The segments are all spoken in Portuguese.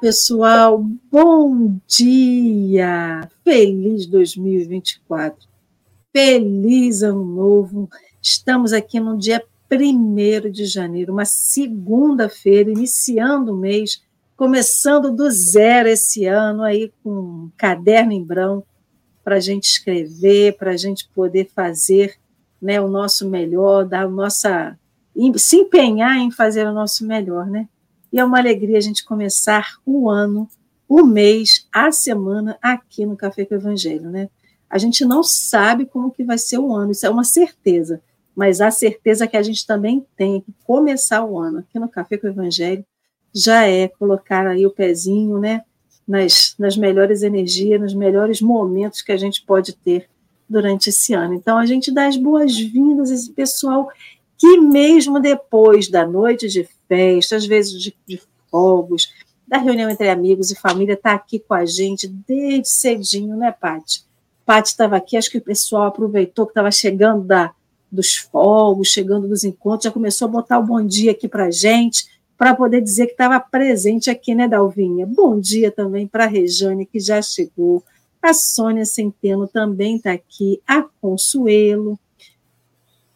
Pessoal, bom dia! Feliz 2024, feliz ano novo. Estamos aqui no dia 1 de janeiro, uma segunda-feira, iniciando o mês, começando do zero esse ano, aí com um caderno em branco para a gente escrever, para a gente poder fazer né, o nosso melhor, dar nossa, se empenhar em fazer o nosso melhor, né? E é uma alegria a gente começar o ano, o mês, a semana aqui no Café com o Evangelho, né? A gente não sabe como que vai ser o ano, isso é uma certeza, mas a certeza que a gente também tem que começar o ano aqui no Café com o Evangelho já é colocar aí o pezinho, né? Nas, nas melhores energias, nos melhores momentos que a gente pode ter durante esse ano. Então, a gente dá as boas-vindas a esse pessoal que, mesmo depois da noite de festa, às vezes de, de fogos, da reunião entre amigos e família, está aqui com a gente desde cedinho, né, Paty? Paty estava aqui, acho que o pessoal aproveitou que estava chegando da, dos fogos, chegando dos encontros, já começou a botar o bom dia aqui para a gente, para poder dizer que estava presente aqui, né, Dalvinha? Bom dia também para a Rejane, que já chegou. A Sônia Centeno também está aqui, a Consuelo,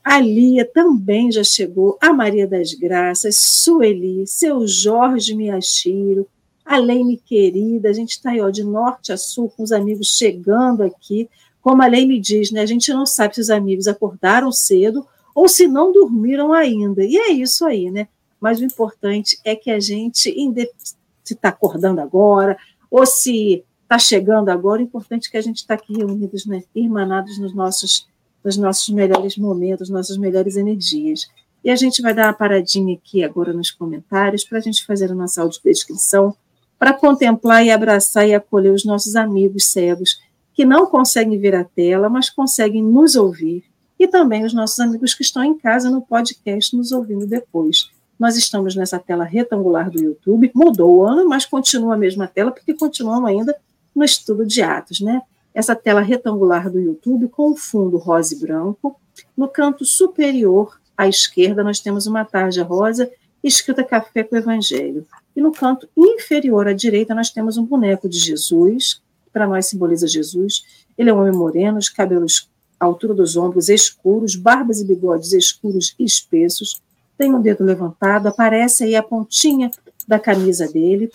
a Lia também já chegou, a Maria das Graças, Sueli, seu Jorge Miachiro, a Leime querida, a gente está aí ó, de norte a sul com os amigos chegando aqui. Como a Leime diz, né, a gente não sabe se os amigos acordaram cedo ou se não dormiram ainda. E é isso aí, né? Mas o importante é que a gente, se está acordando agora ou se está chegando agora, o importante é que a gente está aqui reunidos, né, irmanados nos nossos nos nossos melhores momentos, nossas melhores energias. E a gente vai dar uma paradinha aqui agora nos comentários para a gente fazer a nossa audiodescrição, para contemplar e abraçar e acolher os nossos amigos cegos que não conseguem ver a tela, mas conseguem nos ouvir, e também os nossos amigos que estão em casa no podcast nos ouvindo depois. Nós estamos nessa tela retangular do YouTube, mudou o ano, mas continua a mesma tela, porque continuamos ainda no estudo de Atos, né? Essa tela retangular do YouTube com o fundo rosa e branco. No canto superior à esquerda, nós temos uma tarja rosa escrita Café com o Evangelho. E no canto inferior à direita, nós temos um boneco de Jesus, que para nós simboliza Jesus. Ele é um homem moreno, os cabelos à altura dos ombros escuros, barbas e bigodes escuros e espessos, tem um dedo levantado, aparece aí a pontinha da camisa dele,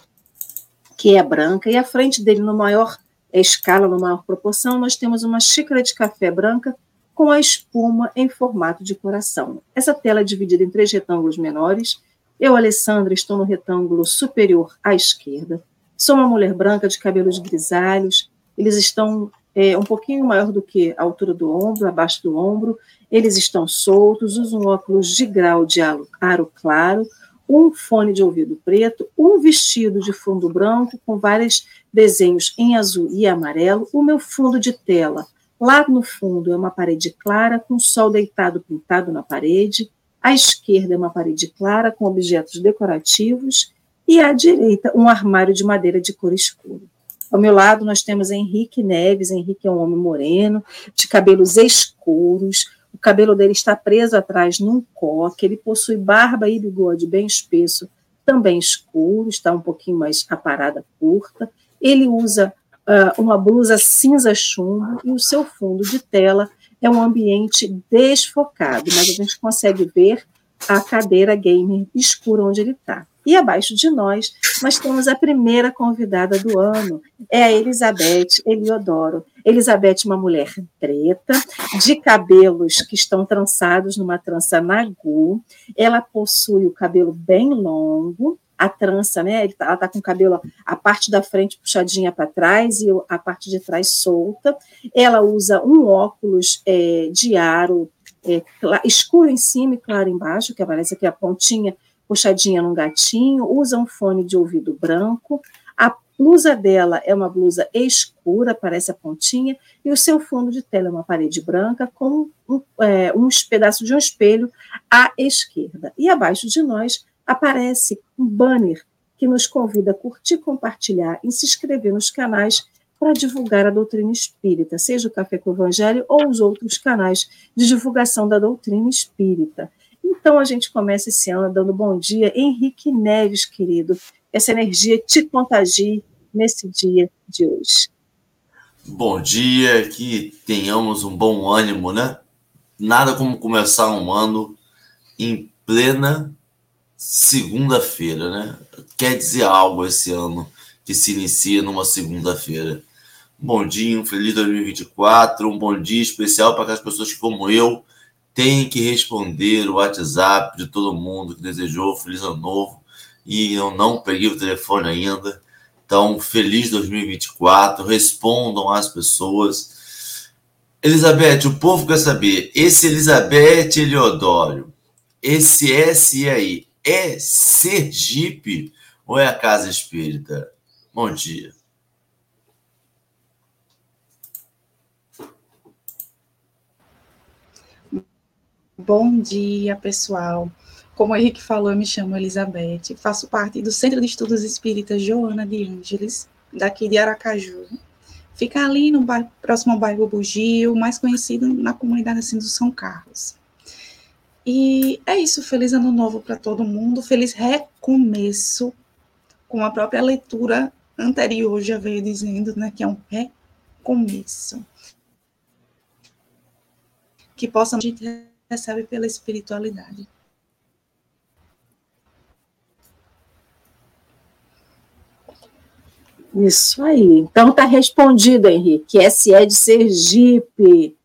que é branca, e a frente dele, no maior escala no maior proporção, nós temos uma xícara de café branca com a espuma em formato de coração. Essa tela é dividida em três retângulos menores. Eu, Alessandra, estou no retângulo superior à esquerda. Sou uma mulher branca de cabelos grisalhos. Eles estão é, um pouquinho maior do que a altura do ombro, abaixo do ombro. Eles estão soltos, usam óculos de grau de aro claro, um fone de ouvido preto, um vestido de fundo branco com vários desenhos em azul e amarelo. O meu fundo de tela, lá no fundo, é uma parede clara com sol deitado pintado na parede. À esquerda é uma parede clara com objetos decorativos e à direita um armário de madeira de cor escura. Ao meu lado nós temos Henrique Neves. Henrique é um homem moreno, de cabelos escuros, o cabelo dele está preso atrás num coque, ele possui barba e bigode bem espesso, também escuro, está um pouquinho mais aparada, curta. Ele usa uh, uma blusa cinza chumbo e o seu fundo de tela é um ambiente desfocado, mas a gente consegue ver a cadeira gamer escura onde ele está. E abaixo de nós, nós temos a primeira convidada do ano, é a Elizabeth Eliodoro. Elizabeth, uma mulher preta, de cabelos que estão trançados numa trança nagu. Ela possui o cabelo bem longo, a trança, né? Tá, ela está com o cabelo, a parte da frente puxadinha para trás e a parte de trás solta. Ela usa um óculos é, de aro é, escuro em cima e claro embaixo, que aparece aqui a pontinha puxadinha num gatinho, usa um fone de ouvido branco, a blusa dela é uma blusa escura, parece a pontinha, e o seu fundo de tela é uma parede branca com um, é, um pedaço de um espelho à esquerda. E abaixo de nós aparece um banner que nos convida a curtir, compartilhar e se inscrever nos canais para divulgar a doutrina espírita, seja o Café com o Evangelho ou os outros canais de divulgação da doutrina espírita. Então, a gente começa esse ano dando bom dia. Henrique Neves, querido, essa energia te contagie nesse dia de hoje. Bom dia, que tenhamos um bom ânimo, né? Nada como começar um ano em plena segunda-feira, né? Quer dizer algo esse ano que se inicia numa segunda-feira. Bom dia, um feliz 2024, um bom dia especial para aquelas pessoas como eu, têm que responder o WhatsApp de todo mundo que desejou feliz ano novo e eu não peguei o telefone ainda. Então, feliz 2024, respondam às pessoas. Elizabeth, o povo quer saber, esse Elizabeth Eliodoro, esse S aí, é Sergipe ou é a Casa Espírita? Bom dia. Bom dia, pessoal. Como o Henrique falou, eu me chamo Elizabeth, faço parte do Centro de Estudos Espíritas Joana de Ângeles, daqui de Aracaju. Fica ali no bairro, próximo ao bairro Bugio, mais conhecido na comunidade assim do São Carlos. E é isso, feliz ano novo para todo mundo, feliz recomeço, com a própria leitura anterior já veio dizendo, né, que é um recomeço. Que possa a gente recebe pela espiritualidade. Isso aí. Então está respondido, Henrique. Esse é de Sergipe,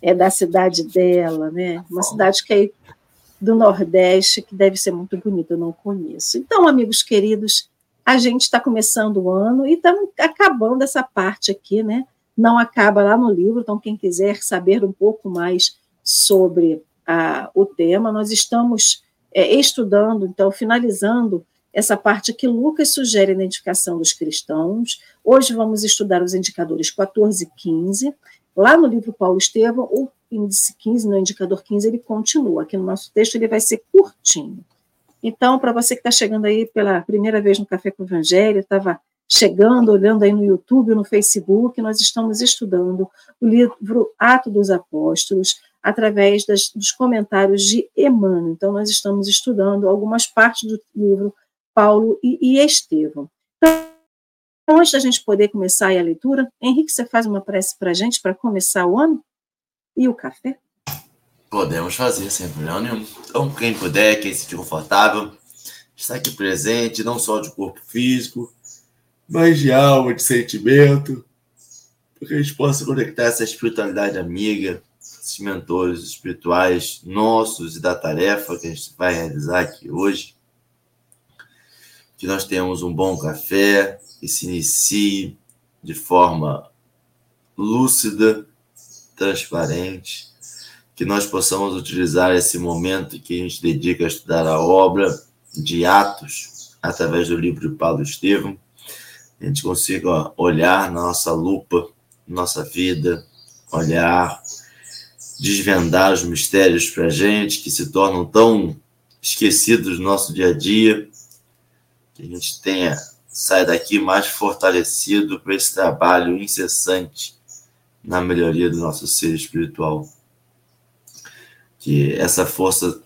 é da cidade dela, né? Uma cidade que é do Nordeste, que deve ser muito bonita, eu não conheço. Então, amigos queridos, a gente está começando o ano e estamos acabando essa parte aqui, né? Não acaba lá no livro, então quem quiser saber um pouco mais sobre o tema, nós estamos é, estudando, então, finalizando essa parte que Lucas sugere a identificação dos cristãos. Hoje vamos estudar os indicadores 14 e 15. Lá no livro Paulo Estevam, o índice 15, no indicador 15, ele continua. Aqui no nosso texto ele vai ser curtinho. Então, para você que está chegando aí pela primeira vez no Café com o Evangelho, estava chegando, olhando aí no YouTube, no Facebook, nós estamos estudando o livro Ato dos Apóstolos, através das, dos comentários de Emmanuel. Então, nós estamos estudando algumas partes do livro Paulo e, e Estevão. Então, antes da gente poder começar a leitura, Henrique, você faz uma prece para a gente para começar o ano? E o café? Podemos fazer, sem problema nenhum. Então, quem puder, quem se sentir confortável, está aqui presente, não só de corpo físico, mas de alma, de sentimento, para que a gente possa conectar essa espiritualidade amiga, esses mentores espirituais nossos e da tarefa que a gente vai realizar aqui hoje. Que nós tenhamos um bom café, que se inicie de forma lúcida, transparente, que nós possamos utilizar esse momento que a gente dedica a estudar a obra de Atos, através do livro de Paulo Estevam, a gente consiga olhar na nossa lupa, nossa vida, olhar, desvendar os mistérios para a gente que se tornam tão esquecidos no nosso dia a dia que a gente tenha sai daqui mais fortalecido para esse trabalho incessante na melhoria do nosso ser espiritual. Que essa força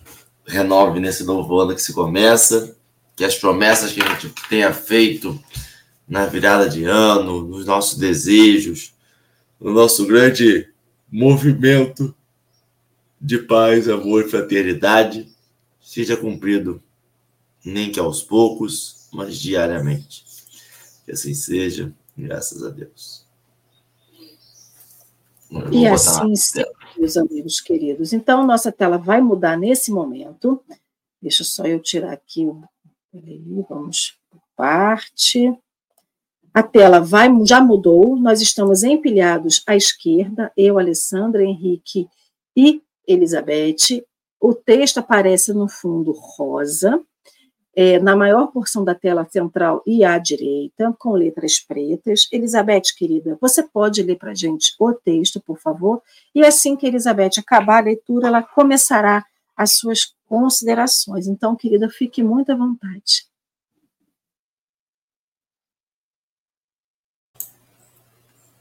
renove nesse novo ano que se começa, que as promessas que a gente tenha feito na virada de ano, nos nossos desejos, no nosso grande movimento de paz, amor e fraternidade, seja cumprido, nem que aos poucos, mas diariamente. Que assim seja, graças a Deus. E assim seja, meus amigos queridos. Então, nossa tela vai mudar nesse momento. Deixa só eu tirar aqui o. Vamos parte. A tela vai, já mudou, nós estamos empilhados à esquerda, eu, Alessandra, Henrique e Elizabeth. O texto aparece no fundo rosa, é, na maior porção da tela central e à direita, com letras pretas. Elizabeth, querida, você pode ler para a gente o texto, por favor? E assim que Elizabeth acabar a leitura, ela começará as suas considerações. Então, querida, fique muito à vontade.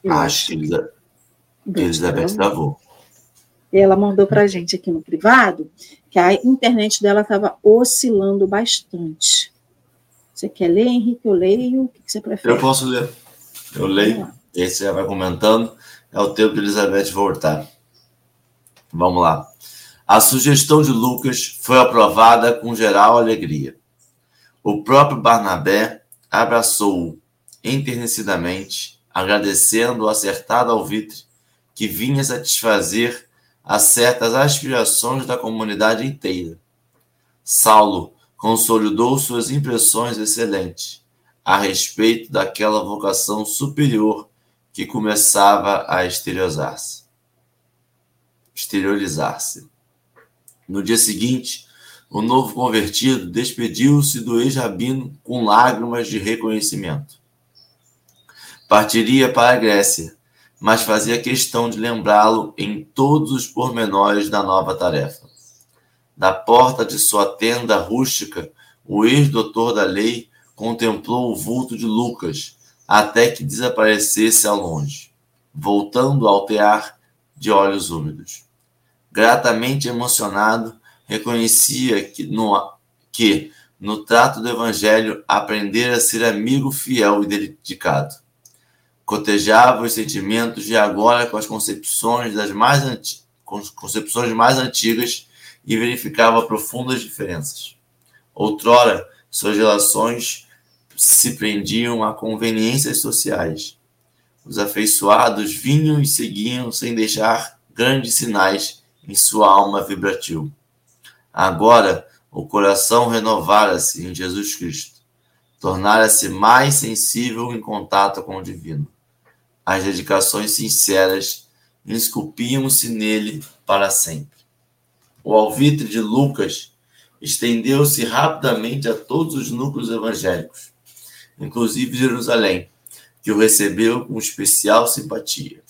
Acho que Elizabeth, Elizabeth travou. Ela mandou para a gente aqui no privado que a internet dela estava oscilando bastante. Você quer ler, Henrique? Eu leio? O que você prefere? Eu posso ler. Eu leio. E aí você vai comentando. É o tempo de Elizabeth voltar. Vamos lá. A sugestão de Lucas foi aprovada com geral alegria. O próprio Barnabé abraçou-o enternecidamente, agradecendo o acertado alvitre que vinha satisfazer a certas aspirações da comunidade inteira. Saulo consolidou suas impressões excelentes a respeito daquela vocação superior que começava a exteriorizar-se. Exteriorizar-se. No dia seguinte, o novo convertido despediu-se do ex-rabino com lágrimas de reconhecimento. Partiria para a Grécia, mas fazia questão de lembrá-lo em todos os pormenores da nova tarefa. Da porta de sua tenda rústica, o ex-doutor da lei contemplou o vulto de Lucas até que desaparecesse ao longe, voltando ao tear de olhos úmidos. Gratamente emocionado, reconhecia que no, que, no trato do Evangelho, aprendera a ser amigo fiel e dedicado. Cotejava os sentimentos de agora com as concepções das mais concepções mais antigas e verificava profundas diferenças. Outrora, suas relações se prendiam a conveniências sociais. Os afeiçoados vinham e seguiam sem deixar grandes sinais em sua alma vibratil. Agora, o coração renovara-se em Jesus Cristo, tornara-se mais sensível em contato com o divino. As dedicações sinceras esculpiam-se nele para sempre. O alvitre de Lucas estendeu-se rapidamente a todos os núcleos evangélicos, inclusive Jerusalém, que o recebeu com especial simpatia.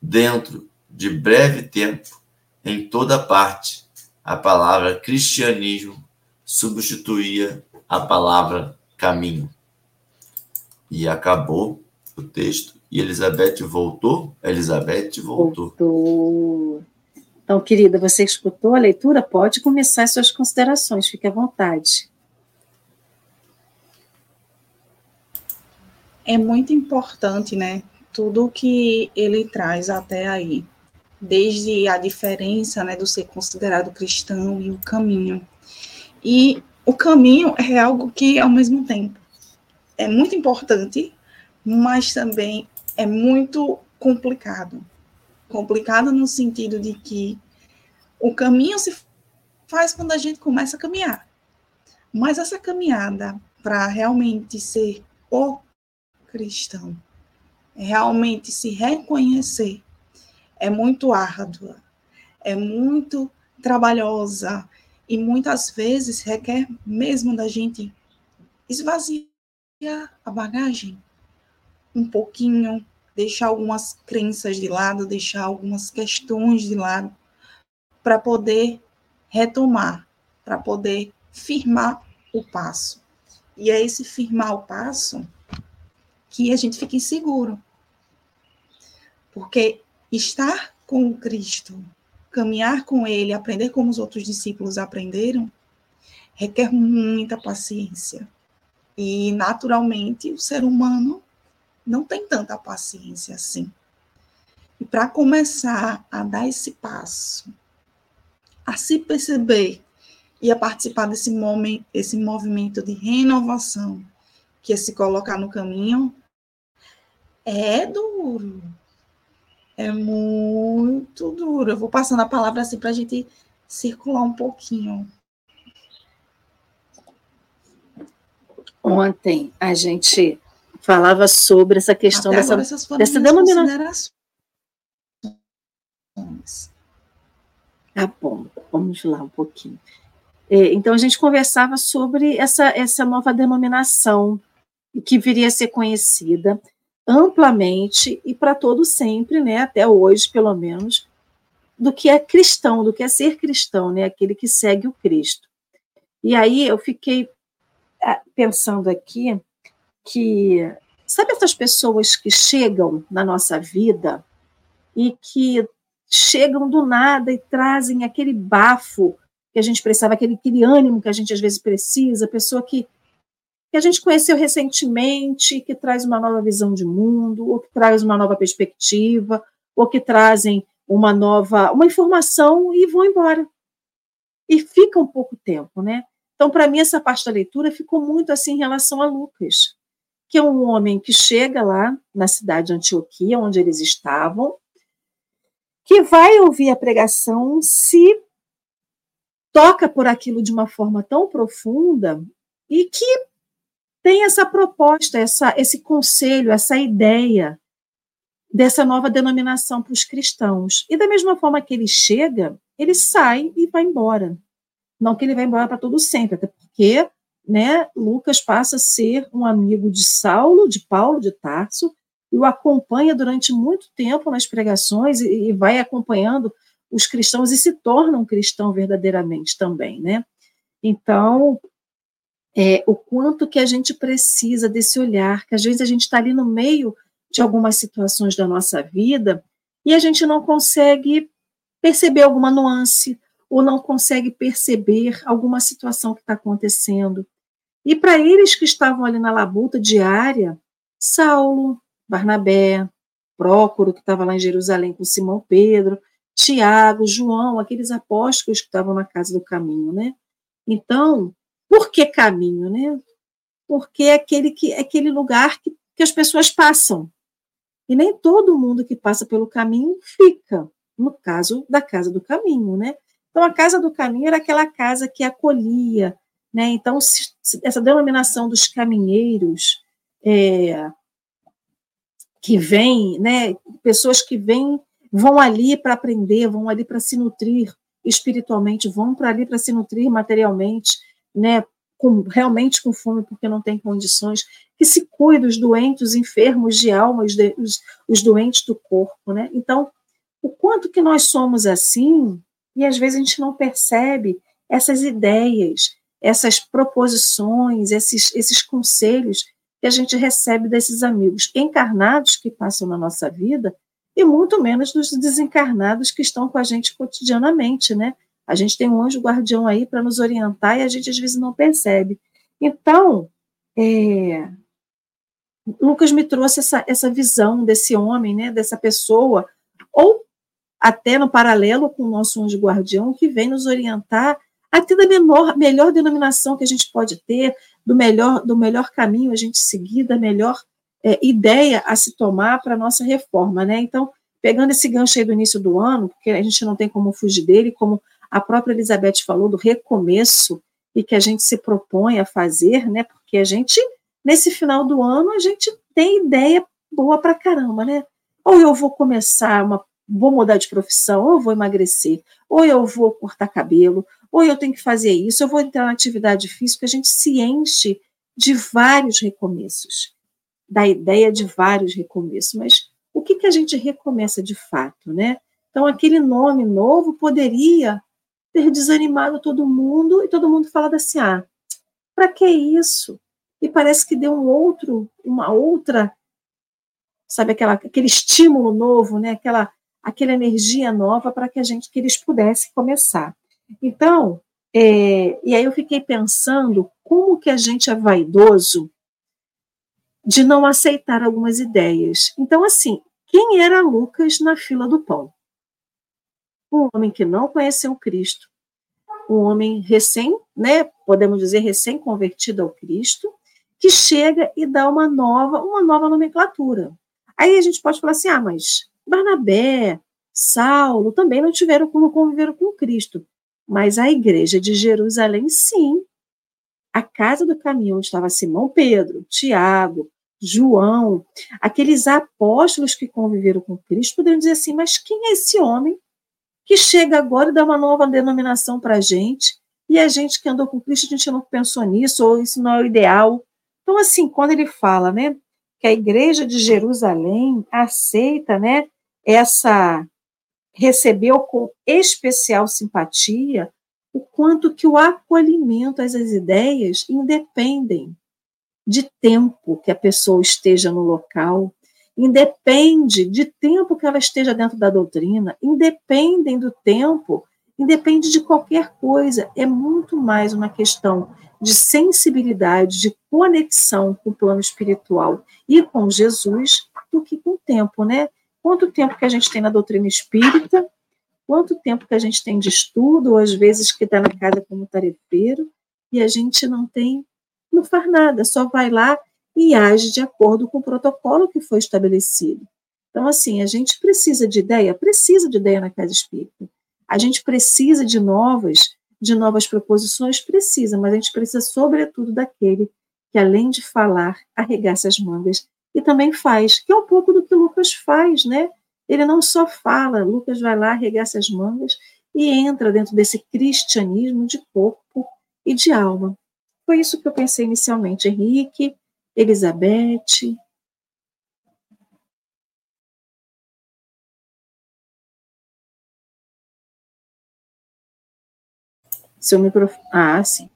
Dentro de breve tempo, em toda parte, a palavra cristianismo substituía a palavra caminho. E acabou o texto. E Elizabeth voltou? Elizabeth voltou. voltou. Então, querida, você escutou a leitura? Pode começar as suas considerações, fique à vontade. É muito importante, né? Tudo que ele traz até aí, desde a diferença, né, do ser considerado cristão e o caminho. E o caminho é algo que, ao mesmo tempo, é muito importante, mas também é muito complicado complicado no sentido de que o caminho se faz quando a gente começa a caminhar. Mas essa caminhada para realmente ser o cristão, realmente se reconhecer, é muito árdua, é muito trabalhosa e muitas vezes requer mesmo da gente esvaziar a bagagem um pouquinho, deixar algumas crenças de lado, deixar algumas questões de lado, para poder retomar, para poder firmar o passo. E é esse firmar o passo que a gente fica inseguro. Porque estar com Cristo, caminhar com Ele, aprender como os outros discípulos aprenderam, requer muita paciência. E, naturalmente, o ser humano não tem tanta paciência assim. E para começar a dar esse passo, a se perceber e a participar desse, momento, esse movimento de renovação, que é se colocar no caminho, é duro. É muito duro. Eu vou passando a palavra assim para a gente circular um pouquinho. Ontem a gente falava sobre essa questão Até dessa, dessa denominação. Tá bom, vamos lá um pouquinho. É, então, a gente conversava sobre essa, essa nova denominação que viria a ser conhecida amplamente e para todo sempre, né, até hoje, pelo menos, do que é cristão, do que é ser cristão, né, aquele que segue o Cristo. E aí eu fiquei ah, pensando aqui que sabe essas pessoas que chegam na nossa vida e que chegam do nada e trazem aquele bafo que a gente precisava, aquele, aquele ânimo que a gente às vezes precisa, pessoa que que a gente conheceu recentemente, que traz uma nova visão de mundo, ou que traz uma nova perspectiva, ou que trazem uma nova, uma informação e vão embora. E fica um pouco tempo, né? Então, para mim, essa parte da leitura ficou muito assim em relação a Lucas, que é um homem que chega lá na cidade de Antioquia, onde eles estavam, que vai ouvir a pregação, se toca por aquilo de uma forma tão profunda e que tem essa proposta, essa, esse conselho, essa ideia dessa nova denominação para os cristãos. E da mesma forma que ele chega, ele sai e vai embora. Não que ele vai embora para todo sempre, até porque né, Lucas passa a ser um amigo de Saulo, de Paulo de Tarso, e o acompanha durante muito tempo nas pregações e, e vai acompanhando os cristãos e se torna um cristão verdadeiramente também, né? Então, é, o quanto que a gente precisa desse olhar, que às vezes a gente está ali no meio de algumas situações da nossa vida e a gente não consegue perceber alguma nuance ou não consegue perceber alguma situação que está acontecendo. E para eles que estavam ali na labuta diária, Saulo, Barnabé, Prócoro, que estava lá em Jerusalém com Simão Pedro, Tiago, João, aqueles apóstolos que estavam na casa do caminho, né? Então, por que caminho, né? Porque é aquele, que, é aquele lugar que, que as pessoas passam. E nem todo mundo que passa pelo caminho fica, no caso da casa do caminho, né? Então, a casa do caminho era aquela casa que acolhia, né? Então, se, se, essa denominação dos caminheiros, é, que vem, né? Pessoas que vêm, vão ali para aprender, vão ali para se nutrir espiritualmente, vão para ali para se nutrir materialmente, né? Com, realmente com fome, porque não tem condições, que se cuida os doentes, os enfermos de alma, os, de, os, os doentes do corpo, né? Então, o quanto que nós somos assim, e às vezes a gente não percebe essas ideias, essas proposições, esses, esses conselhos que a gente recebe desses amigos encarnados que passam na nossa vida e muito menos dos desencarnados que estão com a gente cotidianamente, né? A gente tem um anjo guardião aí para nos orientar e a gente às vezes não percebe. Então, é, Lucas me trouxe essa, essa visão desse homem, né, dessa pessoa, ou até no paralelo com o nosso anjo guardião, que vem nos orientar a ter da menor, melhor denominação que a gente pode ter, do melhor, do melhor caminho a gente seguir, da melhor é, ideia a se tomar para a nossa reforma. Né? Então, pegando esse gancho aí do início do ano, porque a gente não tem como fugir dele, como a própria Elizabeth falou, do recomeço e que a gente se propõe a fazer, né? porque a gente nesse final do ano a gente tem ideia boa para caramba, né? Ou eu vou começar uma, vou mudar de profissão, ou eu vou emagrecer, ou eu vou cortar cabelo, ou eu tenho que fazer isso, eu vou entrar na atividade física, a gente se enche de vários recomeços, da ideia de vários recomeços, mas o que, que a gente recomeça de fato, né? Então, aquele nome novo poderia ter desanimado todo mundo e todo mundo falado assim: ah, para que isso? e parece que deu um outro, uma outra, sabe, aquela, aquele estímulo novo, né? aquela, aquela energia nova para que a gente, que eles pudessem começar. Então, é, e aí eu fiquei pensando como que a gente é vaidoso de não aceitar algumas ideias. Então, assim, quem era Lucas na fila do pão? Um homem que não conheceu Cristo, um homem recém, né, podemos dizer recém-convertido ao Cristo, que chega e dá uma nova, uma nova nomenclatura. Aí a gente pode falar assim: ah, mas Barnabé, Saulo também não tiveram como conviver com Cristo. Mas a igreja de Jerusalém, sim. A casa do caminho onde estava Simão Pedro, Tiago, João, aqueles apóstolos que conviveram com Cristo, poderiam dizer assim: mas quem é esse homem que chega agora e dá uma nova denominação para a gente? E a gente que andou com Cristo, a gente não pensou nisso, ou isso não é o ideal. Então, assim, quando ele fala, né, que a igreja de Jerusalém aceita, né, essa recebeu com especial simpatia o quanto que o acolhimento às ideias independem de tempo que a pessoa esteja no local, independe de tempo que ela esteja dentro da doutrina, independem do tempo independe de qualquer coisa, é muito mais uma questão de sensibilidade, de conexão com o plano espiritual e com Jesus do que com o tempo, né? Quanto tempo que a gente tem na doutrina espírita, quanto tempo que a gente tem de estudo, ou às vezes que está na casa como tarefeiro, e a gente não tem, não faz nada, só vai lá e age de acordo com o protocolo que foi estabelecido. Então, assim, a gente precisa de ideia? Precisa de ideia na casa espírita. A gente precisa de novas, de novas proposições? Precisa, mas a gente precisa, sobretudo, daquele que, além de falar, arregaça as mangas e também faz, que é um pouco do que Lucas faz, né? Ele não só fala, Lucas vai lá, arregaça as mangas e entra dentro desse cristianismo de corpo e de alma. Foi isso que eu pensei inicialmente. Henrique, Elizabeth. Seu microfone. Ah, sim.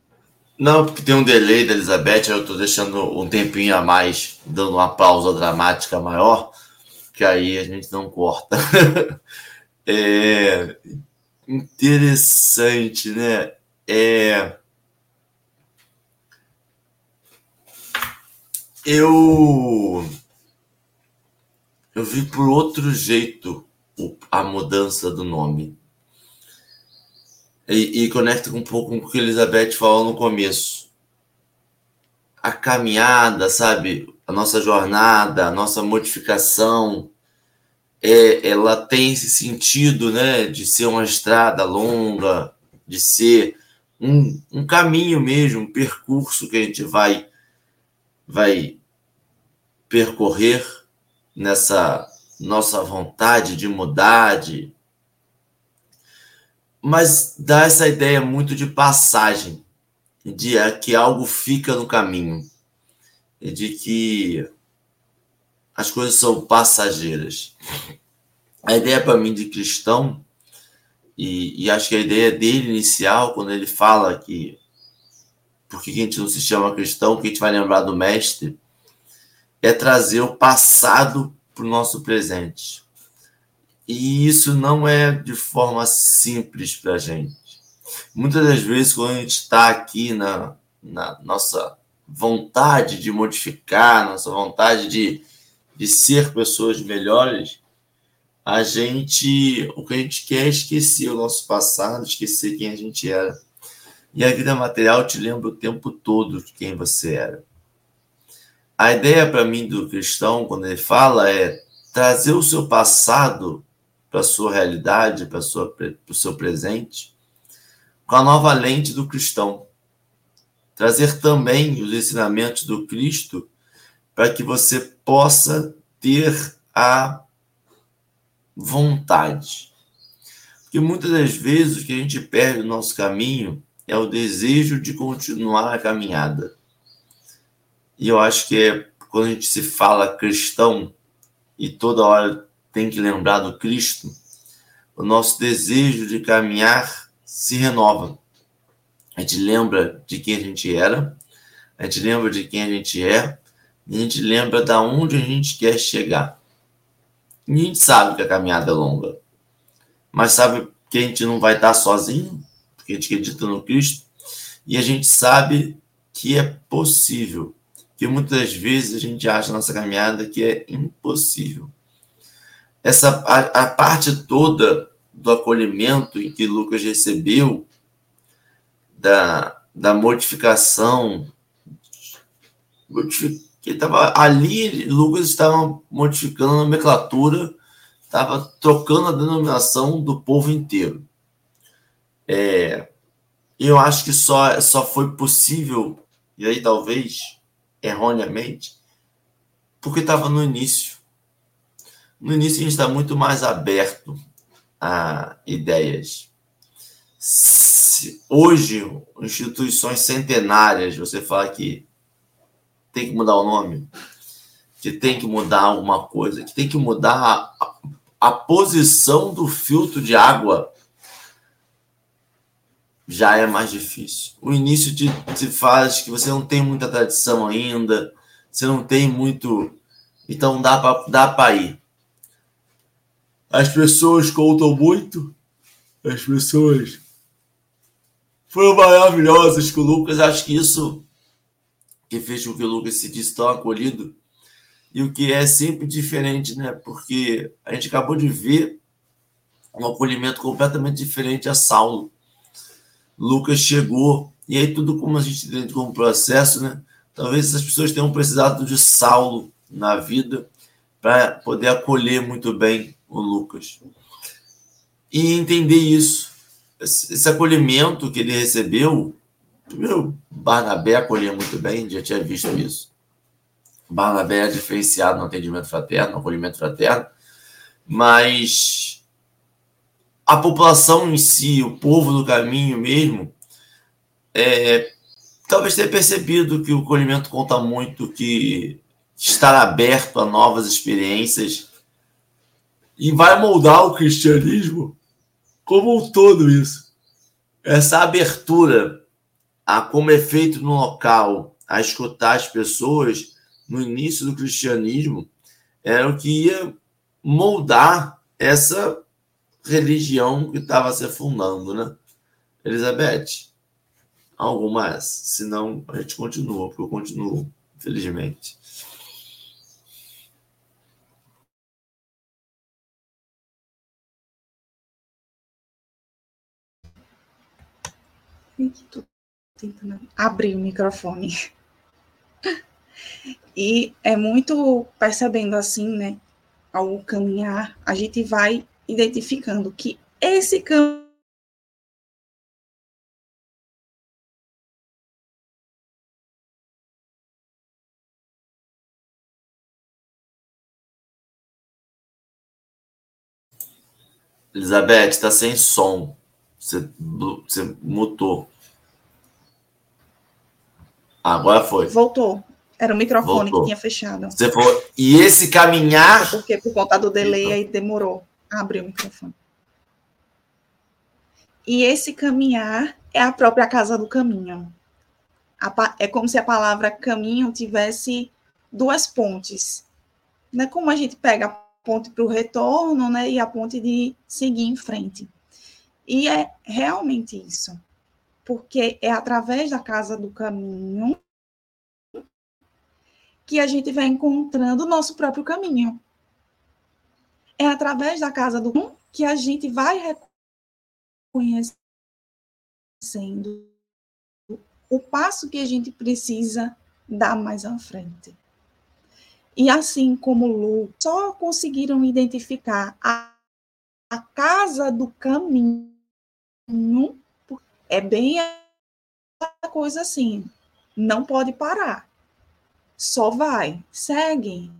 Não, porque tem um delay da Elizabeth, eu estou deixando um tempinho a mais, dando uma pausa dramática maior, que aí a gente não corta. é interessante, né? É, eu eu vi por outro jeito a mudança do nome. E, e conecta um pouco com o que a Elizabeth falou no começo. A caminhada, sabe? A nossa jornada, a nossa modificação, é, ela tem esse sentido, né? De ser uma estrada longa, de ser um, um caminho mesmo, um percurso que a gente vai vai percorrer nessa nossa vontade de mudar, de... mas dá essa ideia muito de passagem, de que algo fica no caminho, de que as coisas são passageiras. A ideia para mim de cristão, e, e, acho que a ideia dele inicial, quando ele fala que por que a gente não se chama cristão, que a gente vai lembrar do mestre, é trazer o passado para o nosso presente. E isso não é de forma simples para a gente. Muitas das vezes, quando a gente está aqui na, na nossa vontade de modificar, nossa vontade de, de ser pessoas melhores, a gente, o que a gente quer é esquecer o nosso passado, esquecer quem a gente era. E a vida material te lembra o tempo todo de quem você era. A ideia para mim do cristão, quando ele fala, é trazer o seu passado para sua realidade, para o seu presente, com a nova lente do cristão. Trazer também os ensinamentos do Cristo para que você possa ter a vontade. Porque muitas das vezes o que a gente perde no nosso caminho é o desejo de continuar a caminhada. E eu acho que é quando a gente se fala cristão e toda hora tem que lembrar do Cristo, o nosso desejo de caminhar se renova. A gente lembra de quem a gente era, a gente lembra de quem a gente é, e a gente lembra da onde a gente quer chegar. E a gente sabe que a caminhada é longa, mas sabe que a gente não vai estar sozinho, porque a gente acredita no Cristo, e a gente sabe que é possível, que muitas vezes a gente acha na nossa caminhada que é impossível. Essa a, a parte toda do acolhimento em que Lucas recebeu da, da modificação que estava ali Lucas estava modificando a nomenclatura estava trocando a denominação do povo inteiro é, eu acho que só, só foi possível, e aí talvez erroneamente, porque estava no início. No início a gente está muito mais aberto a ideias. Se hoje, instituições centenárias, você fala que tem que mudar o nome, que tem que mudar alguma coisa, que tem que mudar a, a posição do filtro de água já é mais difícil. O início de, se faz que você não tem muita tradição ainda, você não tem muito. Então dá para dá ir. As pessoas contam muito, As pessoas foram maravilhosas com o Lucas. Acho que isso que fez com que o Lucas se disse tão acolhido e o que é sempre diferente, né? Porque a gente acabou de ver um acolhimento completamente diferente a Saulo. Lucas chegou, e aí tudo como a gente entende como processo, né? Talvez essas pessoas tenham precisado de Saulo na vida para poder acolher muito bem o Lucas. E entender isso. Esse acolhimento que ele recebeu, primeiro, Barnabé acolhia muito bem, já tinha visto isso. Barnabé é diferenciado no atendimento fraterno, no acolhimento fraterno, mas a população em si, o povo do caminho mesmo, é, talvez tenha percebido que o acolhimento conta muito, que estar aberto a novas experiências e vai moldar o cristianismo como um todo isso. Essa abertura a como é feito no local, a escutar as pessoas no início do cristianismo, era o que ia moldar essa religião que estava se fundando, né? Elizabeth, algo mais? Senão a gente continua, porque eu continuo, infelizmente. Estou tentando abrir o microfone. E é muito percebendo assim, né? Ao caminhar, a gente vai identificando que esse caminho Elizabeth, está sem som. Você, você mutou. Agora foi. Voltou. Era o microfone Voltou. que tinha fechado. Você foi. E esse caminhar. Porque por conta do delay então. aí demorou. Abriu o microfone. E esse caminhar é a própria casa do caminho. É como se a palavra caminho tivesse duas pontes. Não é como a gente pega a ponte para o retorno, né? E a ponte de seguir em frente. E é realmente isso. Porque é através da casa do caminho que a gente vai encontrando o nosso próprio caminho. É através da casa do um que a gente vai reconhecendo o passo que a gente precisa dar mais à frente. E assim como Lu, só conseguiram identificar a, a casa do caminho, é bem a coisa assim, não pode parar só vai, segue.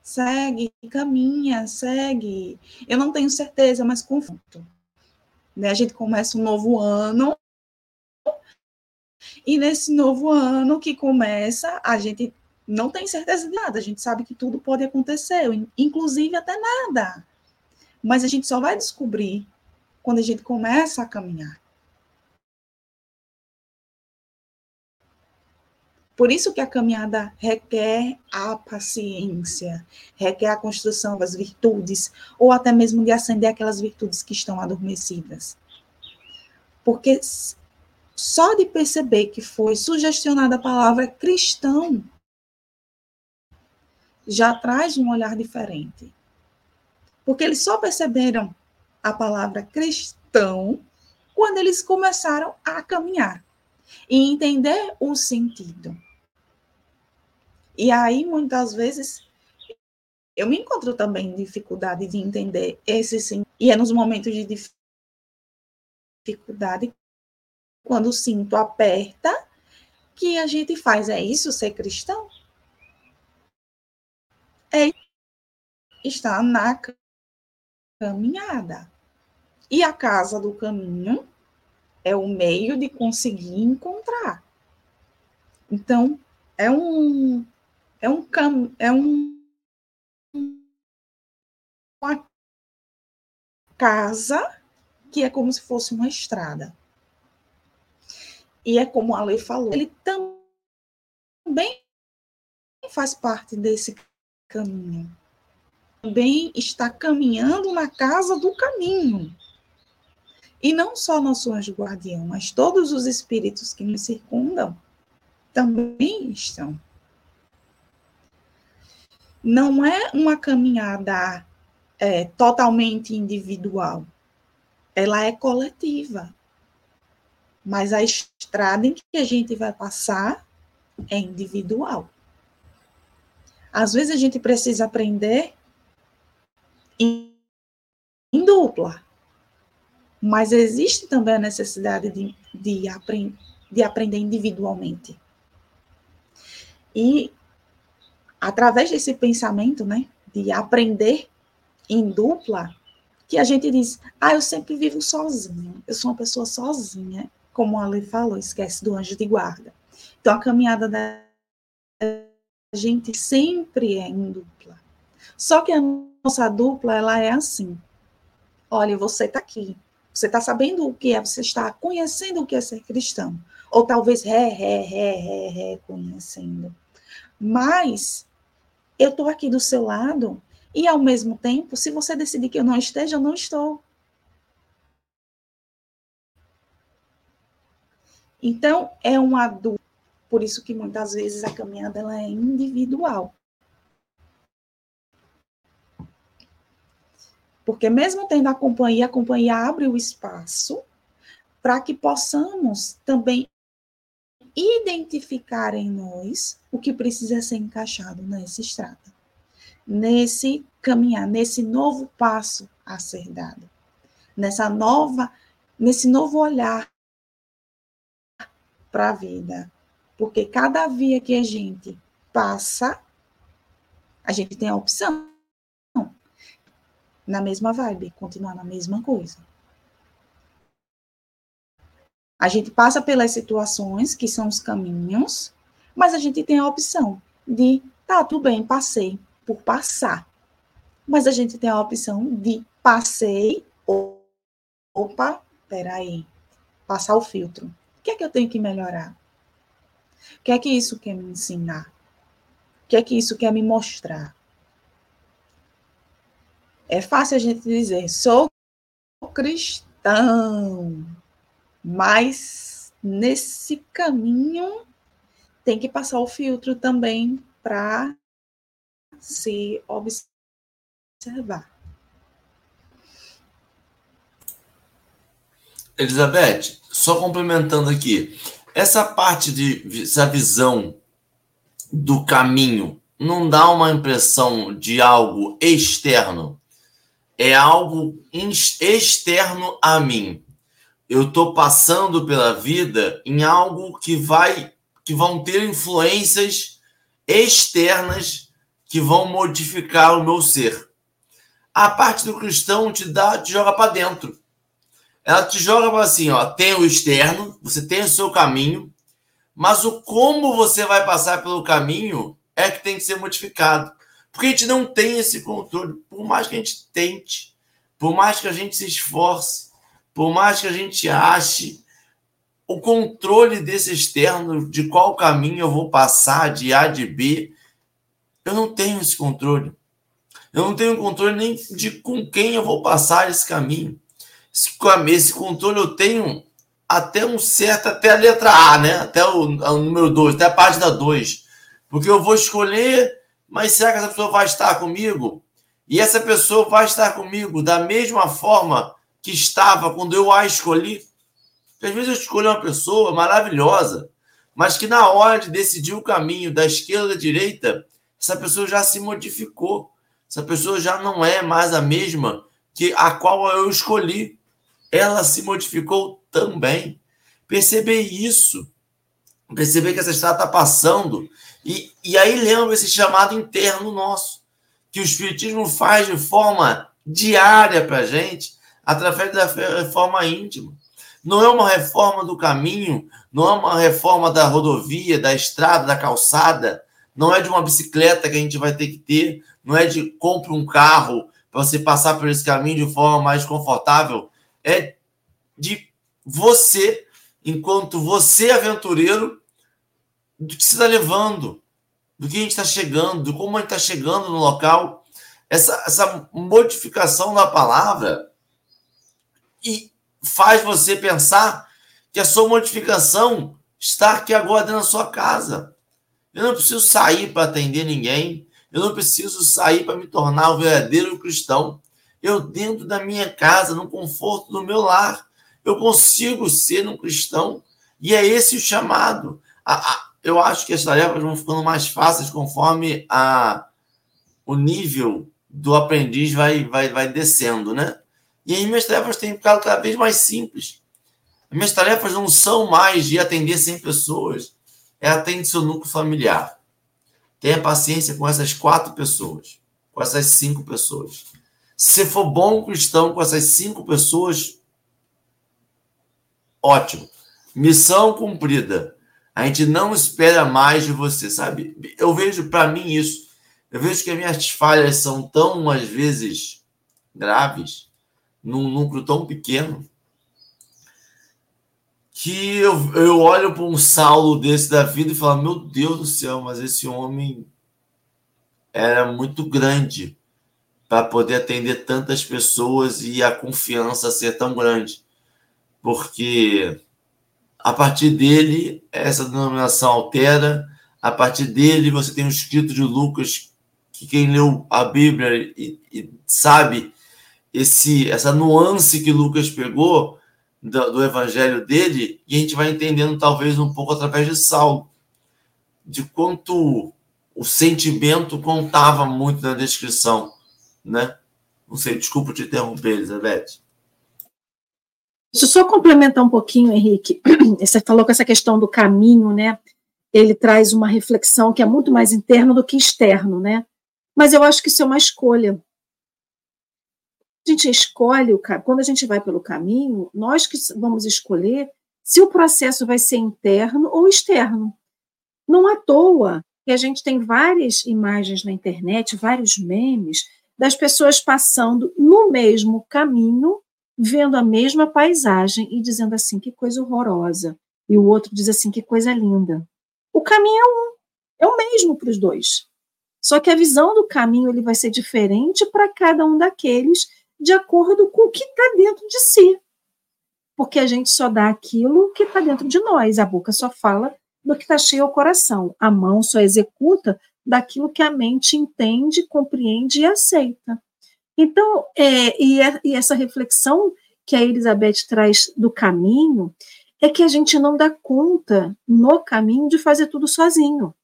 Segue, caminha, segue. Eu não tenho certeza, mas confronto. Né? A gente começa um novo ano, e nesse novo ano que começa, a gente não tem certeza de nada, a gente sabe que tudo pode acontecer, inclusive até nada. Mas a gente só vai descobrir quando a gente começa a caminhar. Por isso que a caminhada requer a paciência, requer a construção das virtudes, ou até mesmo de acender aquelas virtudes que estão adormecidas. Porque só de perceber que foi sugestionada a palavra cristão já traz um olhar diferente. Porque eles só perceberam a palavra cristão quando eles começaram a caminhar e entender o sentido. E aí, muitas vezes, eu me encontro também em dificuldade de entender esse sim. E é nos momentos de dificuldade, quando o cinto aperta, que a gente faz. É isso ser cristão? É estar na caminhada. E a casa do caminho é o meio de conseguir encontrar. Então, é um é um cam é um uma casa que é como se fosse uma estrada. E é como a lei falou, ele também faz parte desse caminho. Também está caminhando na casa do caminho. E não só nosso anjo guardião, mas todos os espíritos que nos circundam também estão. Não é uma caminhada é, totalmente individual, ela é coletiva. Mas a estrada em que a gente vai passar é individual. Às vezes a gente precisa aprender em, dupla, mas existe também a necessidade de, de, aprend, de aprender individualmente. E através desse pensamento, né, de aprender em dupla, que a gente diz, ah, eu sempre vivo sozinho, eu sou uma pessoa sozinha, como a Lei falou, esquece do anjo de guarda. Então, a caminhada da gente sempre é em dupla. Só que a nossa dupla, ela é assim. Olha, você está aqui. Você está sabendo o que é, você está conhecendo o que é ser cristão. Ou talvez ré, ré, ré, ré, ré, conhecendo. Mas eu estou aqui do seu lado e, ao mesmo tempo, se você decidir que eu não esteja, eu não estou. Então, é um adulto. Por isso que muitas vezes a caminhada ela é individual. Porque mesmo tendo a companhia, a companhia abre o espaço para que possamos também identificar em nós o que precisa ser encaixado nessa estrada, nesse caminhar, nesse novo passo a ser dado, nessa nova, nesse novo olhar para a vida. Porque cada via que a gente passa, a gente tem a opção. Na mesma vibe, continuar na mesma coisa. A gente passa pelas situações que são os caminhos, mas a gente tem a opção de, tá, tudo bem, passei por passar. Mas a gente tem a opção de passei, opa, peraí, passar o filtro. O que é que eu tenho que melhorar? O que é que isso quer me ensinar? O que é que isso quer me mostrar? É fácil a gente dizer, sou cristão, mas nesse caminho tem que passar o filtro também para se observar. Elizabeth, só complementando aqui, essa parte de essa visão do caminho não dá uma impressão de algo externo, é algo externo a mim. Eu estou passando pela vida em algo que vai, que vão ter influências externas que vão modificar o meu ser. A parte do cristão te dá, te joga para dentro ela te joga assim, ó, tem o externo, você tem o seu caminho, mas o como você vai passar pelo caminho é que tem que ser modificado. Porque a gente não tem esse controle, por mais que a gente tente, por mais que a gente se esforce, por mais que a gente ache, o controle desse externo, de qual caminho eu vou passar, de A de B, eu não tenho esse controle. Eu não tenho controle nem de com quem eu vou passar esse caminho esse controle eu tenho até um certo, até a letra A, né? Até o, o número 2, até a página 2. Porque eu vou escolher, mas será que essa pessoa vai estar comigo? E essa pessoa vai estar comigo da mesma forma que estava quando eu a escolhi? Porque às vezes eu escolho uma pessoa maravilhosa, mas que na hora de decidir o caminho da esquerda à direita, essa pessoa já se modificou. Essa pessoa já não é mais a mesma que a qual eu escolhi ela se modificou também. Perceber isso, perceber que essa estrada está passando, e, e aí lembra esse chamado interno nosso, que o Espiritismo faz de forma diária para a gente, através da reforma íntima. Não é uma reforma do caminho, não é uma reforma da rodovia, da estrada, da calçada, não é de uma bicicleta que a gente vai ter que ter, não é de compre um carro para você passar por esse caminho de forma mais confortável. É de você, enquanto você aventureiro, do que você está levando, do que a gente está chegando, de como a gente está chegando no local. essa, essa modificação da palavra e faz você pensar que a sua modificação está aqui agora dentro da sua casa. Eu não preciso sair para atender ninguém. Eu não preciso sair para me tornar um verdadeiro cristão. Eu, dentro da minha casa, no conforto do meu lar, eu consigo ser um cristão. E é esse o chamado. Eu acho que as tarefas vão ficando mais fáceis conforme a, o nível do aprendiz vai, vai, vai descendo, né? E aí minhas tarefas têm ficado cada vez mais simples. Minhas tarefas não são mais de atender 100 pessoas, é atender seu núcleo familiar. Tenha paciência com essas quatro pessoas, com essas cinco pessoas. Se for bom cristão com essas cinco pessoas, ótimo. Missão cumprida. A gente não espera mais de você, sabe? Eu vejo para mim isso. Eu vejo que as minhas falhas são tão, às vezes, graves, num núcleo tão pequeno, que eu, eu olho para um Saulo desse da vida e falo: Meu Deus do céu, mas esse homem era muito grande para poder atender tantas pessoas e a confiança ser tão grande. Porque a partir dele, essa denominação altera, a partir dele, você tem o escrito de Lucas, que quem leu a Bíblia e, e sabe esse, essa nuance que Lucas pegou do, do, evangelho dele, e a gente vai entendendo talvez um pouco através de Saulo, de quanto o sentimento contava muito na descrição, né? Não sei, desculpa te interromper, Elizabeth. Deixa eu só complementar um pouquinho, Henrique. Você falou com essa questão do caminho, né? Ele traz uma reflexão que é muito mais interna do que externo, né? Mas eu acho que isso é uma escolha a gente escolhe o quando a gente vai pelo caminho, nós que vamos escolher se o processo vai ser interno ou externo. Não à toa que a gente tem várias imagens na internet, vários memes das pessoas passando no mesmo caminho, vendo a mesma paisagem e dizendo assim que coisa horrorosa, e o outro diz assim que coisa linda. O caminho é um, é o mesmo para os dois. Só que a visão do caminho ele vai ser diferente para cada um daqueles de acordo com o que está dentro de si. Porque a gente só dá aquilo que está dentro de nós, a boca só fala do que está cheio ao coração, a mão só executa daquilo que a mente entende, compreende e aceita. Então, é, e, é, e essa reflexão que a Elizabeth traz do caminho é que a gente não dá conta no caminho de fazer tudo sozinho.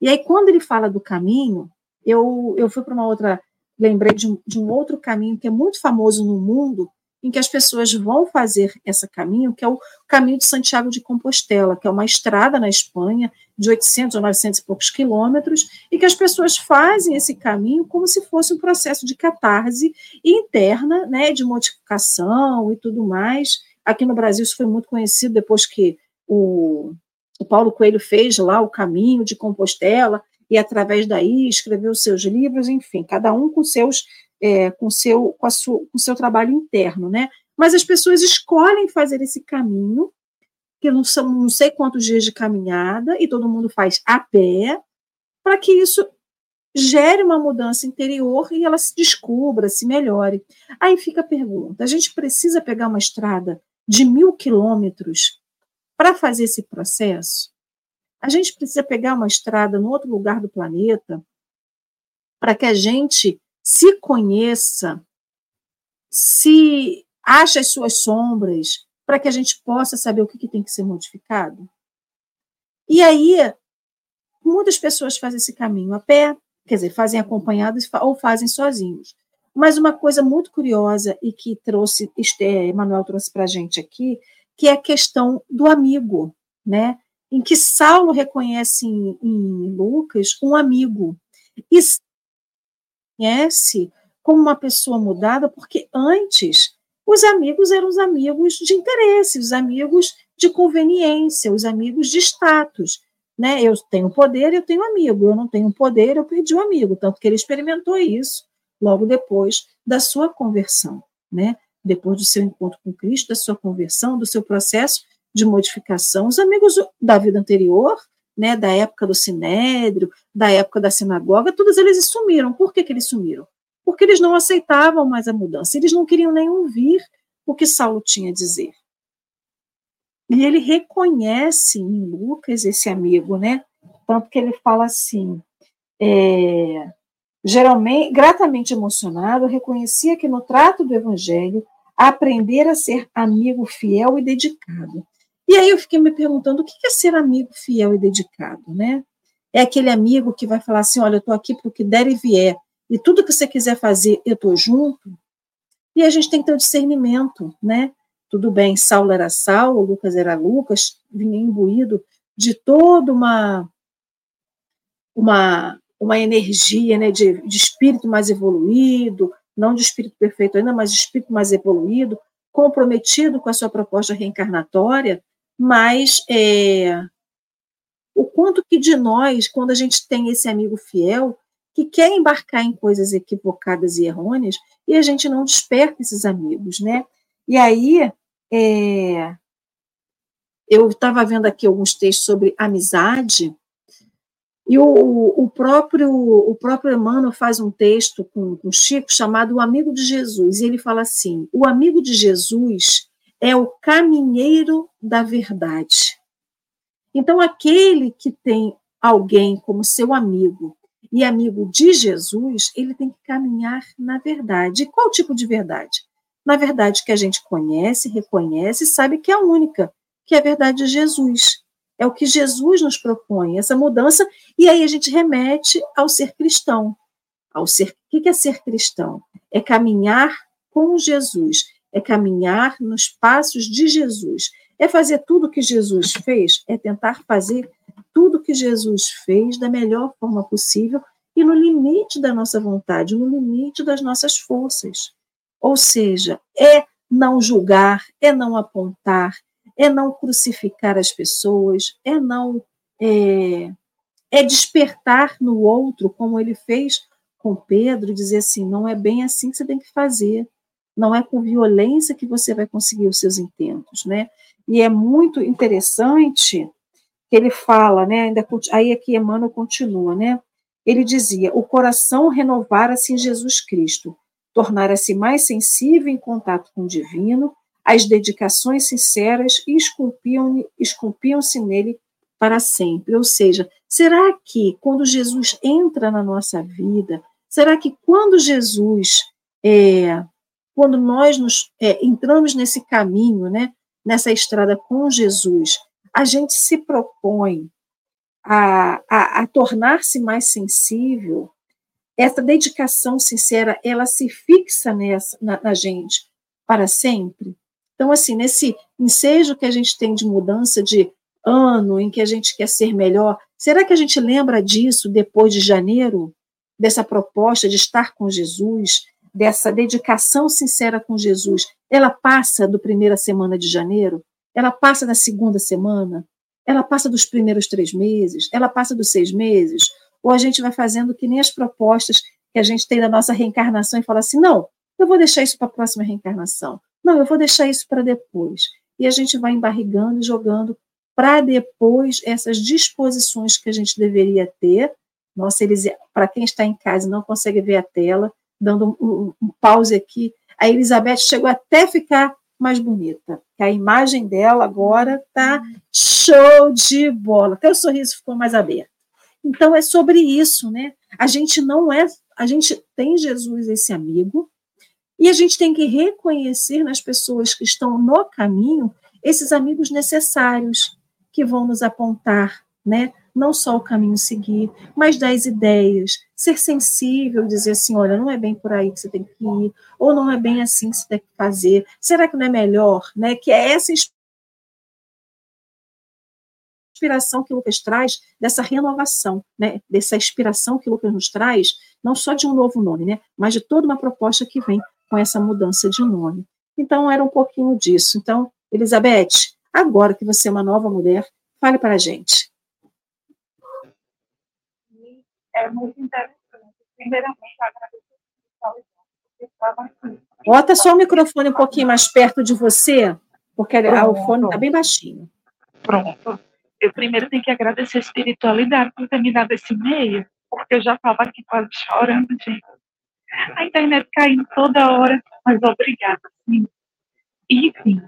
E aí, quando ele fala do caminho, eu, eu fui para uma outra lembrei de de um outro caminho que é muito famoso no mundo, em que as pessoas vão fazer esse caminho, que é o caminho de Santiago de Compostela, que é uma estrada na Espanha de 800 ou 900 e poucos quilômetros, e que as pessoas fazem esse caminho como se fosse um processo de catarse interna, né, de modificação e tudo mais. Aqui no Brasil isso foi muito conhecido depois que o, o Paulo Coelho fez lá o caminho de Compostela, e através daí escreveu seus livros, enfim, cada um com seus é, com seu com, a sua, com seu trabalho interno, né? Mas as pessoas escolhem fazer esse caminho que não são não sei quantos dias de caminhada e todo mundo faz a pé para que isso gere uma mudança interior e ela se descubra, se melhore. Aí fica a pergunta: a gente precisa pegar uma estrada de mil quilômetros para fazer esse processo? A gente precisa pegar uma estrada no outro lugar do planeta para que a gente se conheça, se ache as suas sombras, para que a gente possa saber o que, que tem que ser modificado. E aí, muitas pessoas fazem esse caminho a pé, quer dizer, fazem acompanhados ou fazem sozinhos. Mas uma coisa muito curiosa e que trouxe, Emanuel trouxe para a gente aqui, que é a questão do amigo, né? em que Saulo reconhece em, em Lucas um amigo e conhece como uma pessoa mudada, porque antes os amigos eram os amigos de interesse, os amigos de conveniência, os amigos de status. Né? Eu tenho poder, eu tenho amigo. Eu não tenho poder, eu perdi o um amigo. Tanto que ele experimentou isso logo depois da sua conversão, né? Depois do seu encontro com Cristo, da sua conversão, do seu processo de modificação. Os amigos da vida anterior né, da época do Sinédrio, da época da sinagoga, todos eles sumiram. Por que, que eles sumiram? Porque eles não aceitavam mais a mudança, eles não queriam nem ouvir o que Saulo tinha a dizer. E ele reconhece em Lucas esse amigo, né? Tanto que ele fala assim, é, geralmente, gratamente emocionado, reconhecia que no trato do evangelho aprender a ser amigo fiel e dedicado. E aí eu fiquei me perguntando o que é ser amigo fiel e dedicado, né? É aquele amigo que vai falar assim, olha, eu estou aqui para o que der e vier, e tudo que você quiser fazer, eu estou junto. E a gente tem que ter o discernimento, né? Tudo bem, Saulo era Saulo, Lucas era Lucas, vinha imbuído de toda uma uma, uma energia né, de, de espírito mais evoluído, não de espírito perfeito ainda, mas de espírito mais evoluído, comprometido com a sua proposta reencarnatória, mas é, o quanto que de nós, quando a gente tem esse amigo fiel, que quer embarcar em coisas equivocadas e errôneas, e a gente não desperta esses amigos, né? E aí, é, eu estava vendo aqui alguns textos sobre amizade, e o, o, próprio o próprio Emmanuel faz um texto com, com Chico chamado O Amigo de Jesus, e ele fala assim: o amigo de Jesus é o caminheiro da verdade. Então, aquele que tem alguém como seu amigo e amigo de Jesus, ele tem que caminhar na verdade. E qual tipo de verdade? Na verdade que a gente conhece, reconhece e sabe que é a única, que é a verdade de Jesus. É o que Jesus nos propõe, essa mudança, e aí a gente remete ao ser cristão. Ao ser, o que é ser cristão? É caminhar com Jesus, é caminhar nos passos de Jesus, é fazer tudo o que Jesus fez, é tentar fazer tudo o que Jesus fez da melhor forma possível e no limite da nossa vontade, no limite das nossas forças. Ou seja, é não julgar, é não apontar, é não crucificar as pessoas, é não é, é despertar no outro, como ele fez com Pedro, dizer assim, não é bem assim que você tem que fazer, não é com violência que você vai conseguir os seus intentos, né? E é muito interessante que ele fala, né? Ainda aí aqui Emmanuel continua, né? Ele dizia: o coração renovara-se em Jesus Cristo, tornara-se mais sensível em contato com o divino, as dedicações sinceras esculpiam-se nele para sempre. Ou seja, será que quando Jesus entra na nossa vida, será que quando Jesus, é, quando nós nos, é, entramos nesse caminho, né, nessa estrada com Jesus, a gente se propõe a, a, a tornar-se mais sensível, essa dedicação sincera, ela se fixa nessa, na, na gente para sempre? Então, assim, nesse ensejo que a gente tem de mudança de ano, em que a gente quer ser melhor, será que a gente lembra disso depois de janeiro? Dessa proposta de estar com Jesus, dessa dedicação sincera com Jesus, ela passa do primeira semana de janeiro? Ela passa da segunda semana? Ela passa dos primeiros três meses? Ela passa dos seis meses? Ou a gente vai fazendo que nem as propostas que a gente tem da nossa reencarnação e fala assim: não, eu vou deixar isso para a próxima reencarnação. Não, eu vou deixar isso para depois. E a gente vai embarrigando e jogando para depois essas disposições que a gente deveria ter. Nossa, eles, para quem está em casa e não consegue ver a tela, dando um, um, pause aqui, a Elizabeth chegou até ficar mais bonita. A imagem dela agora está show de bola. Até o sorriso ficou mais aberto. Então é sobre isso, né? A gente não é, a gente tem Jesus esse amigo, e a gente tem que reconhecer nas pessoas que estão no caminho esses amigos necessários que vão nos apontar, né? Não só o caminho seguir, mas dar as ideias, ser sensível, dizer assim, olha, não é bem por aí que você tem que ir, ou não é bem assim que você tem que fazer. Será que não é melhor, né? Que é essa inspiração que Lucas traz, dessa renovação, né? Dessa inspiração que Lucas nos traz, não só de um novo nome, né? Mas de toda uma proposta que vem com essa mudança de nome. Então, era um pouquinho disso. Então, Elizabeth, agora que você é uma nova mulher, fale para a gente. É muito interessante. Primeiramente, agradeço Bota só o microfone um pouquinho mais perto de você, porque Pronto. o fone está bem baixinho. Pronto. eu primeiro tenho que agradecer a espiritualidade por ter me dado esse meio, porque eu já estava aqui quase chorando, gente. A internet caindo toda hora, mas obrigada. Sim. Enfim,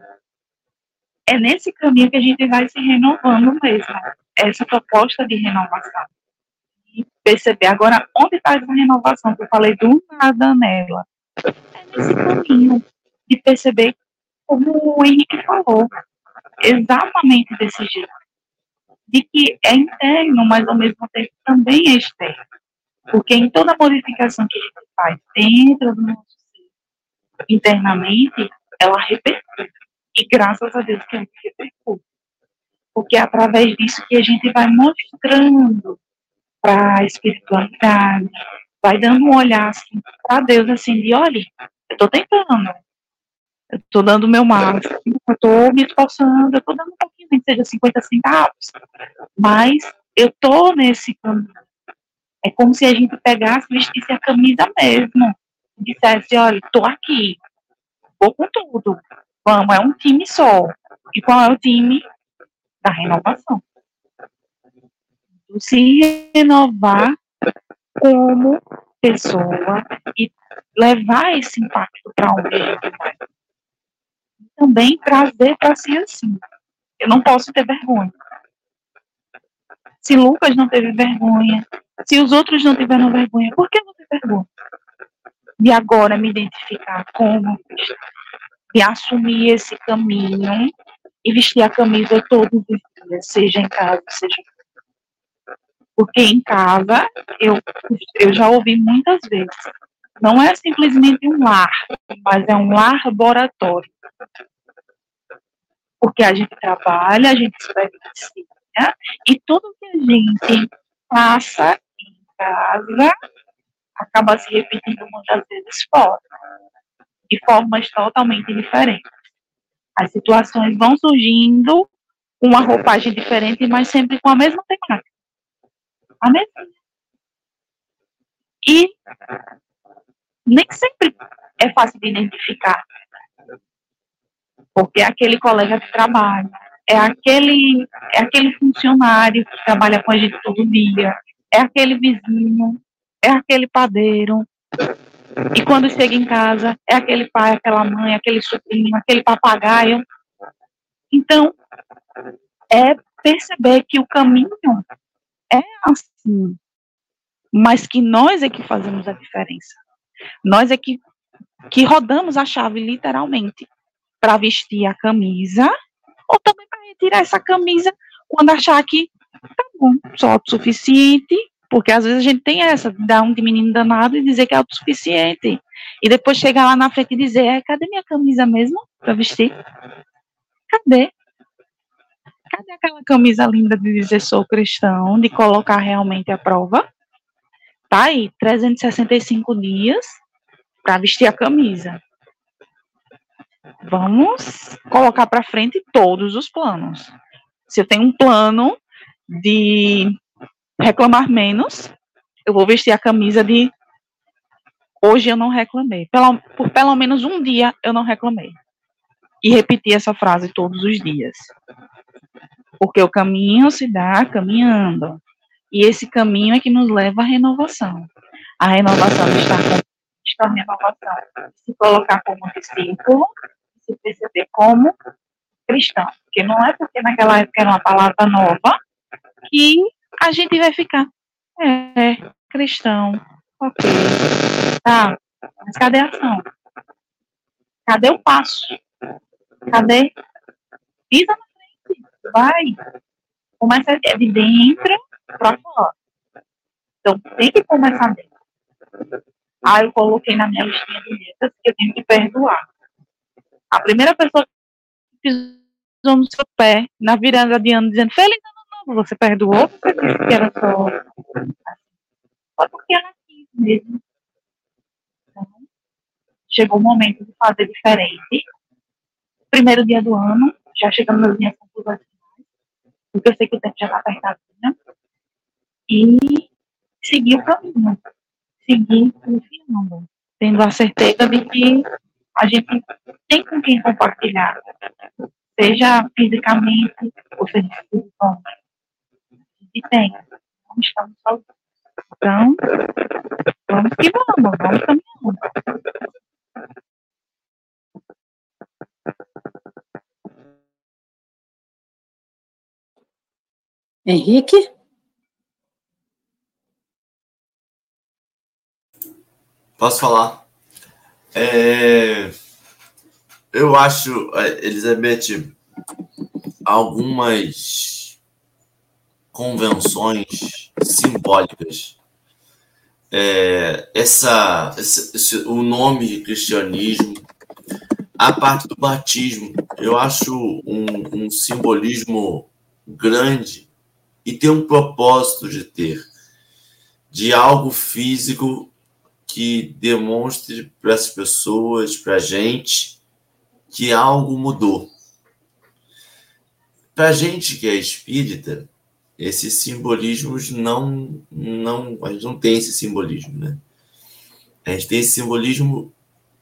é nesse caminho que a gente vai se renovando mesmo. Essa proposta de renovação. Perceber agora onde está essa renovação, que eu falei do nada nela. É nesse caminho de perceber como o Henrique falou, exatamente desse jeito. De que é interno, mas ao mesmo tempo também é externo. Porque em toda modificação que a gente faz dentro do nosso ser, internamente, ela repercute. E graças a Deus que ela repercute. Porque é através disso que a gente vai mostrando para a espiritualidade, vai dando um olhar assim, para Deus, assim, de olha, eu estou tentando, eu estou dando o meu máximo, eu estou me esforçando, eu estou dando um pouquinho, nem que seja 50 centavos, mas eu estou nesse caminho. É como se a gente pegasse, vestisse a camisa mesmo, e dissesse, olha, estou aqui, vou com tudo, vamos, é um time só. E qual é o time? Da renovação. Se renovar como pessoa e levar esse impacto para gente vai também trazer para si assim. Eu não posso ter vergonha. Se Lucas não teve vergonha, se os outros não tiveram vergonha, por que eu vou ter vergonha? De agora me identificar como de assumir esse caminho e vestir a camisa todos os dias, seja em casa, seja porque em casa eu, eu já ouvi muitas vezes. Não é simplesmente um lar, mas é um laboratório porque a gente trabalha, a gente experiencia, e tudo que a gente passa em casa acaba se repetindo muitas vezes fora, de formas totalmente diferentes. As situações vão surgindo com uma roupagem diferente, mas sempre com a mesma temática. A mesma. E nem sempre é fácil de identificar porque é aquele colega de trabalho, é aquele, é aquele funcionário que trabalha com a gente todo dia, é aquele vizinho, é aquele padeiro. E quando chega em casa, é aquele pai, aquela mãe, aquele sobrinho, aquele papagaio. Então, é perceber que o caminho é assim, mas que nós é que fazemos a diferença. Nós é que, que rodamos a chave, literalmente para vestir a camisa, ou também para retirar essa camisa quando achar que tá bom, só autossuficiente, porque às vezes a gente tem essa, dar um de menino danado e dizer que é autossuficiente. E depois chegar lá na frente e dizer, é, cadê minha camisa mesmo para vestir? Cadê? Cadê aquela camisa linda de dizer sou cristão, de colocar realmente a prova? Tá aí, 365 dias para vestir a camisa. Vamos colocar para frente todos os planos. Se eu tenho um plano de reclamar menos, eu vou vestir a camisa de hoje eu não reclamei. Pelo, por pelo menos um dia eu não reclamei. E repetir essa frase todos os dias. Porque o caminho se dá caminhando. E esse caminho é que nos leva à renovação. A renovação está com a renovação se colocar como discípulo se perceber como cristão. Porque não é porque naquela época era uma palavra nova que a gente vai ficar, é, cristão, ok, tá, mas cadê a ação? Cadê o passo? Cadê? Pisa na frente, vai. Começa de dentro para fora. Então, tem que começar dentro. Ah, eu coloquei na minha listinha de metas que eu tenho que perdoar. A primeira pessoa que pisou no seu pé na virada de ano dizendo Feliz ano novo, você perdoou? Você disse que era só. Só porque ela quis mesmo. Então, chegou o momento de fazer diferente. Primeiro dia do ano, já chegamos nas minhas conclusões porque eu sei que o tempo já está apertado, né? E seguir o caminho. Seguir confiando, tendo a certeza de que a gente tem com quem compartilhar, seja fisicamente ou seja espiritualmente. que tem. Não estamos sozinhos. Então, vamos que vamos, vamos caminhando. Henrique? Posso falar? É, eu acho, Elizabeth, algumas convenções simbólicas. É, essa, esse, esse, o nome cristianismo, a parte do batismo, eu acho um, um simbolismo grande e tem um propósito de ter, de algo físico que demonstre para as pessoas, para a gente, que algo mudou. Para a gente que é espírita, esses simbolismos não, não, a gente não tem esse simbolismo, né? A gente tem esse simbolismo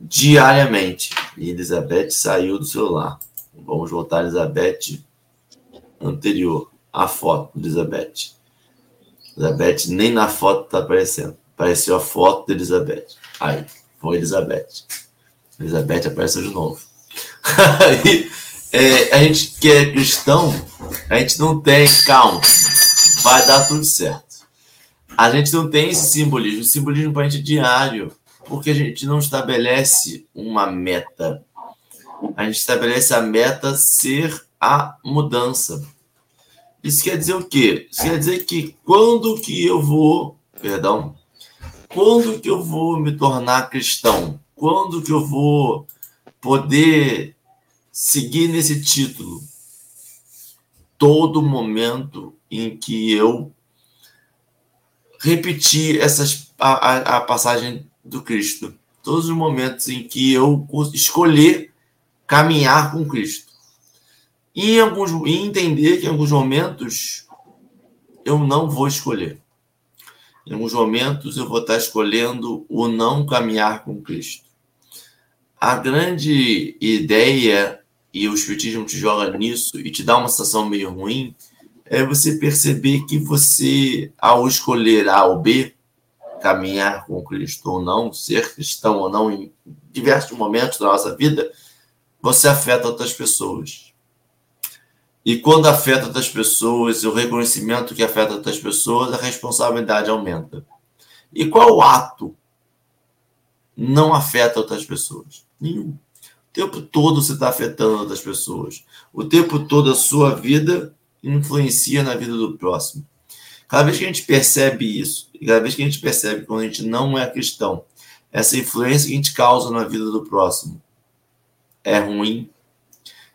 diariamente. E Elizabeth saiu do celular. Vamos voltar a Elizabeth anterior a foto de Elizabeth. Elizabeth nem na foto está aparecendo. Apareceu a foto de Elizabeth. Aí, foi Elizabeth. Elizabeth apareceu de novo. Aí, é, a gente que é cristão, a gente não tem, calma, vai dar tudo certo. A gente não tem esse simbolismo. Simbolismo para a gente é diário, porque a gente não estabelece uma meta. A gente estabelece a meta ser a mudança. Isso quer dizer o quê? Isso quer dizer que quando que eu vou, perdão, quando que eu vou me tornar cristão? Quando que eu vou poder seguir nesse título? Todo momento em que eu repetir essas, a, a, a passagem do Cristo. Todos os momentos em que eu escolher caminhar com Cristo. E, alguns, e entender que em alguns momentos eu não vou escolher. Em alguns momentos eu vou estar escolhendo o não caminhar com Cristo. A grande ideia, e o Espiritismo te joga nisso e te dá uma sensação meio ruim, é você perceber que você, ao escolher A ou B, caminhar com Cristo ou não, ser cristão ou não, em diversos momentos da nossa vida, você afeta outras pessoas. E quando afeta outras pessoas, o reconhecimento que afeta outras pessoas, a responsabilidade aumenta. E qual ato não afeta outras pessoas? Nenhum. O tempo todo você está afetando outras pessoas. O tempo todo a sua vida influencia na vida do próximo. Cada vez que a gente percebe isso, e cada vez que a gente percebe quando a gente não é cristão, essa influência que a gente causa na vida do próximo é ruim,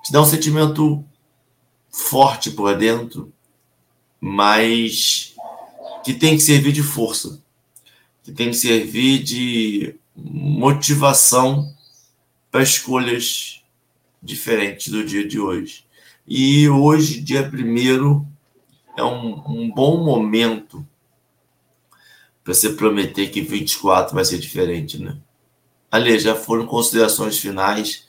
te dá um sentimento forte por dentro, mas que tem que servir de força, que tem que servir de motivação para escolhas diferentes do dia de hoje. E hoje, dia primeiro, é um, um bom momento para você prometer que 24 vai ser diferente, né? Aliás, já foram considerações finais.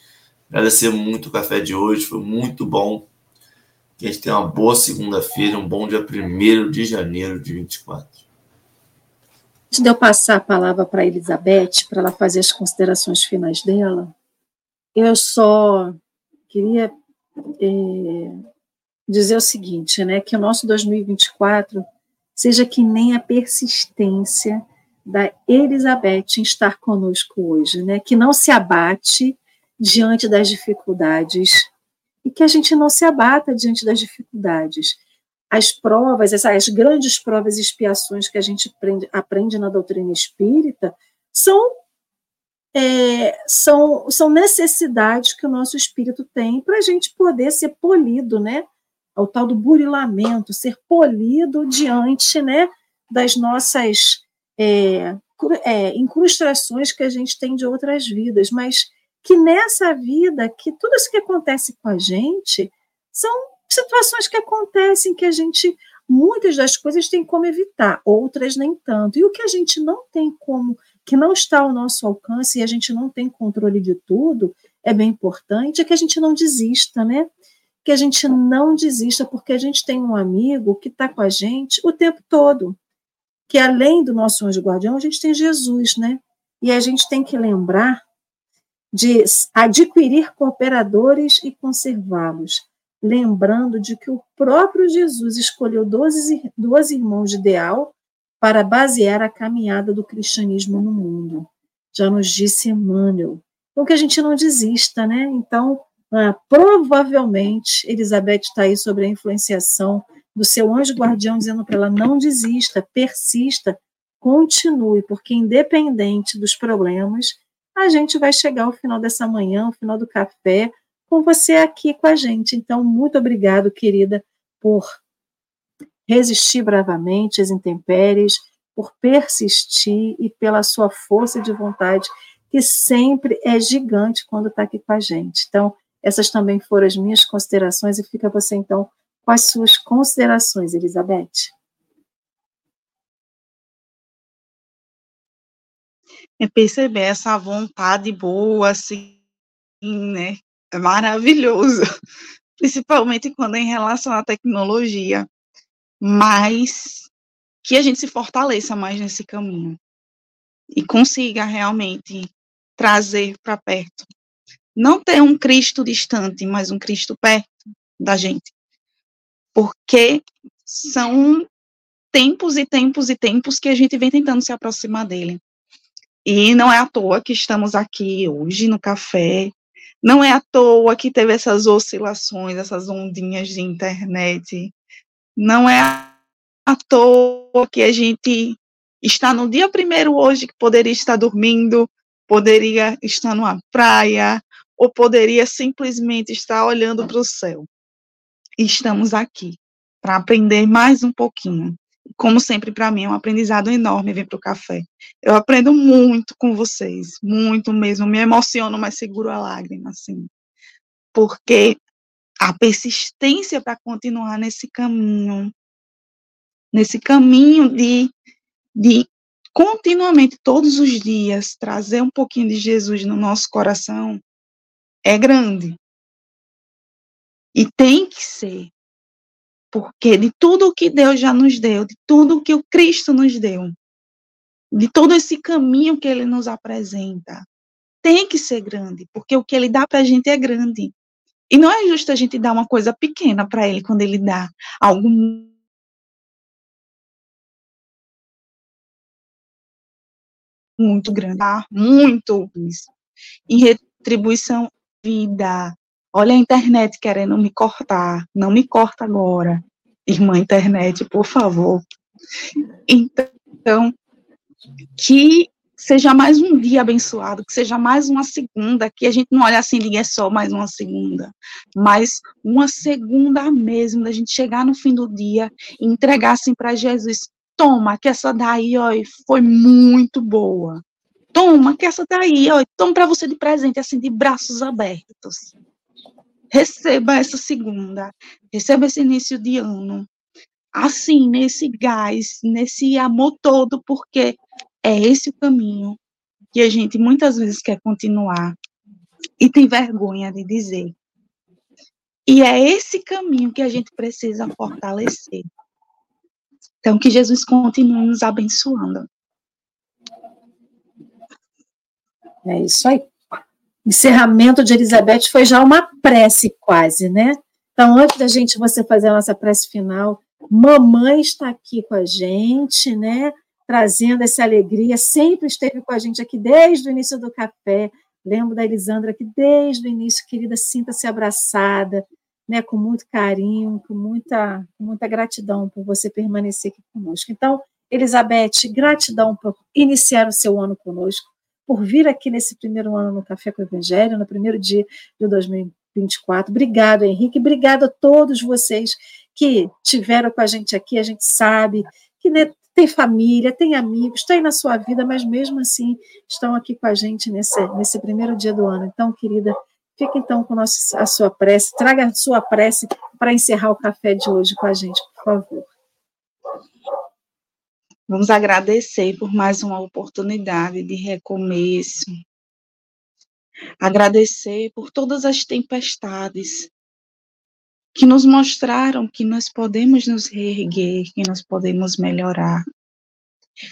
Agradecer muito o café de hoje, foi muito bom. Que a gente tenha uma boa segunda-feira, um bom dia 1 de janeiro de 24. Antes de eu passar a palavra para a Elizabeth, para ela fazer as considerações finais dela, eu só queria é, dizer o seguinte, né, que o nosso 2024 seja que nem a persistência da Elizabeth em estar conosco hoje, né, que não se abate diante das dificuldades e que a gente não se abata diante das dificuldades. As provas, as grandes provas e expiações que a gente aprende, aprende na doutrina espírita são, é, são, são necessidades que o nosso espírito tem para a gente poder ser polido, né? O tal do burilamento, ser polido diante né, das nossas é, é, incrustações que a gente tem de outras vidas. Mas que nessa vida, que tudo isso que acontece com a gente são situações que acontecem que a gente muitas das coisas tem como evitar, outras nem tanto. E o que a gente não tem como, que não está ao nosso alcance e a gente não tem controle de tudo, é bem importante, é que a gente não desista, né? que a gente não desista, porque a gente tem um amigo que está com a gente o tempo todo. Que além do nosso anjo guardião, a gente tem Jesus, né? E a gente tem que lembrar de adquirir cooperadores e conservá-los, lembrando de que o próprio Jesus escolheu 12, 12 irmãos de ideal para basear a caminhada do cristianismo no mundo. Já nos disse Emmanuel. Então, que a gente não desista, né? Então, ah, provavelmente, Elizabeth está aí sobre a influenciação do seu anjo guardião, dizendo para ela: não desista, persista, continue, porque independente dos problemas, a gente vai chegar ao final dessa manhã, ao final do café, com você aqui com a gente. Então, muito obrigado, querida, por resistir bravamente às intempéries, por persistir e pela sua força de vontade, que sempre é gigante quando está aqui com a gente. Então, essas também foram as minhas considerações, e fica você, então, com as suas considerações, Elizabeth. É perceber essa vontade boa, assim, né? É maravilhoso, principalmente quando é em relação à tecnologia, mas que a gente se fortaleça mais nesse caminho e consiga realmente trazer para perto. Não ter um Cristo distante, mas um Cristo perto da gente. Porque são tempos e tempos e tempos que a gente vem tentando se aproximar dele. E não é à toa que estamos aqui hoje no café, não é à toa que teve essas oscilações, essas ondinhas de internet, não é à toa que a gente está no dia primeiro hoje que poderia estar dormindo, poderia estar numa praia, ou poderia simplesmente estar olhando para o céu. Estamos aqui para aprender mais um pouquinho como sempre, para mim é um aprendizado enorme vir para o café. Eu aprendo muito com vocês, muito mesmo. Me emociono, mas seguro a lágrima, assim. Porque a persistência para continuar nesse caminho, nesse caminho de, de continuamente, todos os dias, trazer um pouquinho de Jesus no nosso coração, é grande. E tem que ser, porque de tudo o que Deus já nos deu, de tudo o que o Cristo nos deu, de todo esse caminho que ele nos apresenta, tem que ser grande, porque o que ele dá para a gente é grande. E não é justo a gente dar uma coisa pequena para ele quando ele dá algo muito grande, muito isso. Em retribuição, vida, Olha a internet querendo me cortar. Não me corta agora. Irmã internet, por favor. Então, que seja mais um dia abençoado, que seja mais uma segunda, que a gente não olhe assim e é só mais uma segunda, mas uma segunda mesmo, da gente chegar no fim do dia e entregar assim para Jesus, toma, que essa daí, ó, foi muito boa. Toma, que essa daí, ó, toma para você de presente, assim, de braços abertos receba essa segunda, receba esse início de ano, assim, nesse gás, nesse amor todo, porque é esse o caminho que a gente muitas vezes quer continuar e tem vergonha de dizer. E é esse caminho que a gente precisa fortalecer. Então, que Jesus continue nos abençoando. É isso aí encerramento de Elizabeth foi já uma prece quase, né? Então, antes da gente você fazer a nossa prece final, mamãe está aqui com a gente, né? Trazendo essa alegria, sempre esteve com a gente aqui desde o início do café. Lembro da Elisandra que desde o início, querida, sinta-se abraçada, né? Com muito carinho, com muita, com muita gratidão por você permanecer aqui conosco. Então, Elizabeth, gratidão por iniciar o seu ano conosco por vir aqui nesse primeiro ano no Café com o Evangelho, no primeiro dia de 2024. Obrigado, Henrique. Obrigado a todos vocês que tiveram com a gente aqui. A gente sabe que né, tem família, tem amigos, aí na sua vida, mas mesmo assim estão aqui com a gente nesse, nesse primeiro dia do ano. Então, querida, fique então com nossa, a sua prece, traga a sua prece para encerrar o café de hoje com a gente, por favor. Vamos agradecer por mais uma oportunidade de recomeço. Agradecer por todas as tempestades que nos mostraram que nós podemos nos reerguer, que nós podemos melhorar.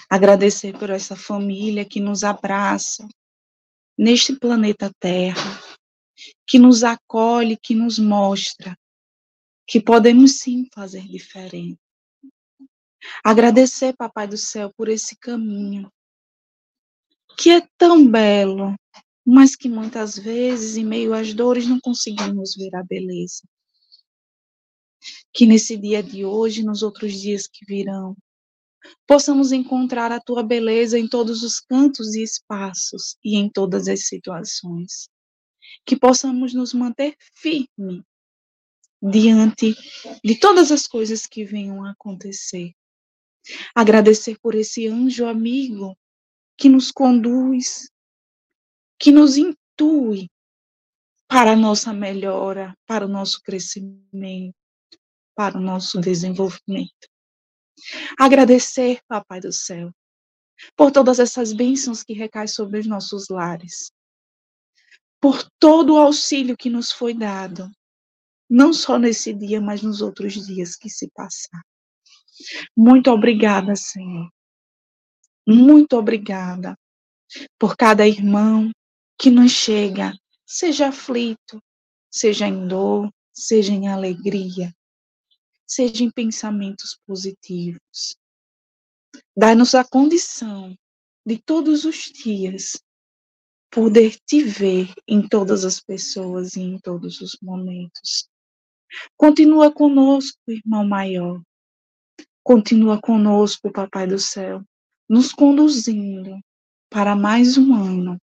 Agradecer por essa família que nos abraça neste planeta Terra, que nos acolhe, que nos mostra que podemos sim fazer diferente. Agradecer, Papai do Céu, por esse caminho que é tão belo, mas que muitas vezes, em meio às dores, não conseguimos ver a beleza. Que nesse dia de hoje, nos outros dias que virão, possamos encontrar a tua beleza em todos os cantos e espaços e em todas as situações. Que possamos nos manter firme diante de todas as coisas que venham a acontecer. Agradecer por esse anjo amigo que nos conduz, que nos intui para a nossa melhora, para o nosso crescimento, para o nosso desenvolvimento. Agradecer, Papai do Céu, por todas essas bênçãos que recaem sobre os nossos lares, por todo o auxílio que nos foi dado, não só nesse dia, mas nos outros dias que se passaram. Muito obrigada, Senhor. Muito obrigada por cada irmão que nos chega, seja aflito, seja em dor, seja em alegria, seja em pensamentos positivos. Dá-nos a condição de todos os dias poder te ver em todas as pessoas e em todos os momentos. Continua conosco, irmão maior. Continua conosco, Papai do Céu, nos conduzindo para mais um ano,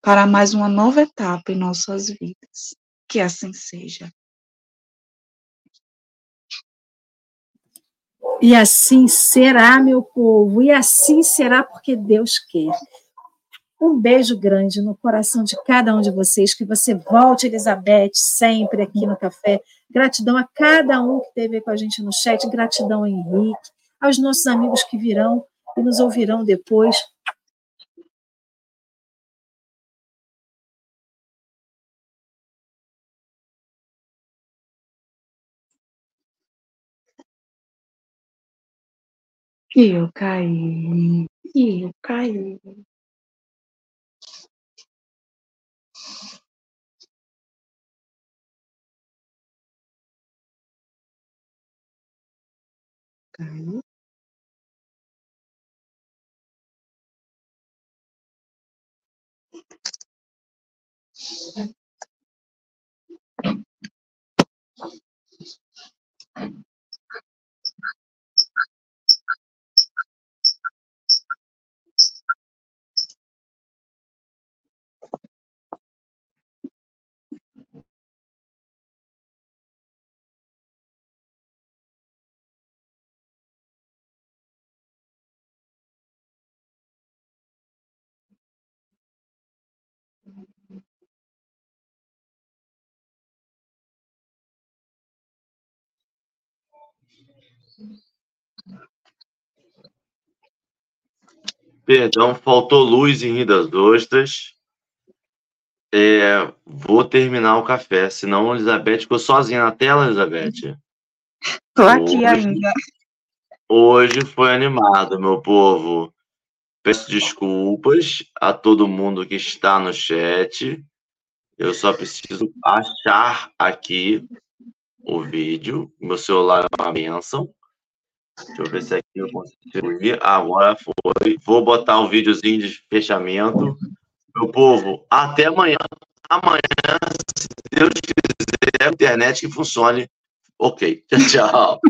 para mais uma nova etapa em nossas vidas. Que assim seja. E assim será, meu povo, e assim será porque Deus quer. Um beijo grande no coração de cada um de vocês, que você volte, Elizabeth, sempre aqui no café. Gratidão a cada um que esteve com a gente no chat, gratidão a Henrique, aos nossos amigos que virão e nos ouvirão depois. E eu caí, e eu caí. Caí. Perdão, faltou luz em Rio das Ostras. É, vou terminar o café, senão a Elizabeth ficou sozinha na tela, Elizabeth. Estou aqui hoje, ainda. Hoje foi animado, meu povo. Peço desculpas a todo mundo que está no chat. Eu só preciso achar aqui o vídeo. Meu celular é uma benção. Deixa eu ver se aqui eu consigo. Agora foi. Vou botar um videozinho de fechamento. Meu povo, até amanhã. Amanhã, se Deus quiser, internet que funcione. Ok. Tchau.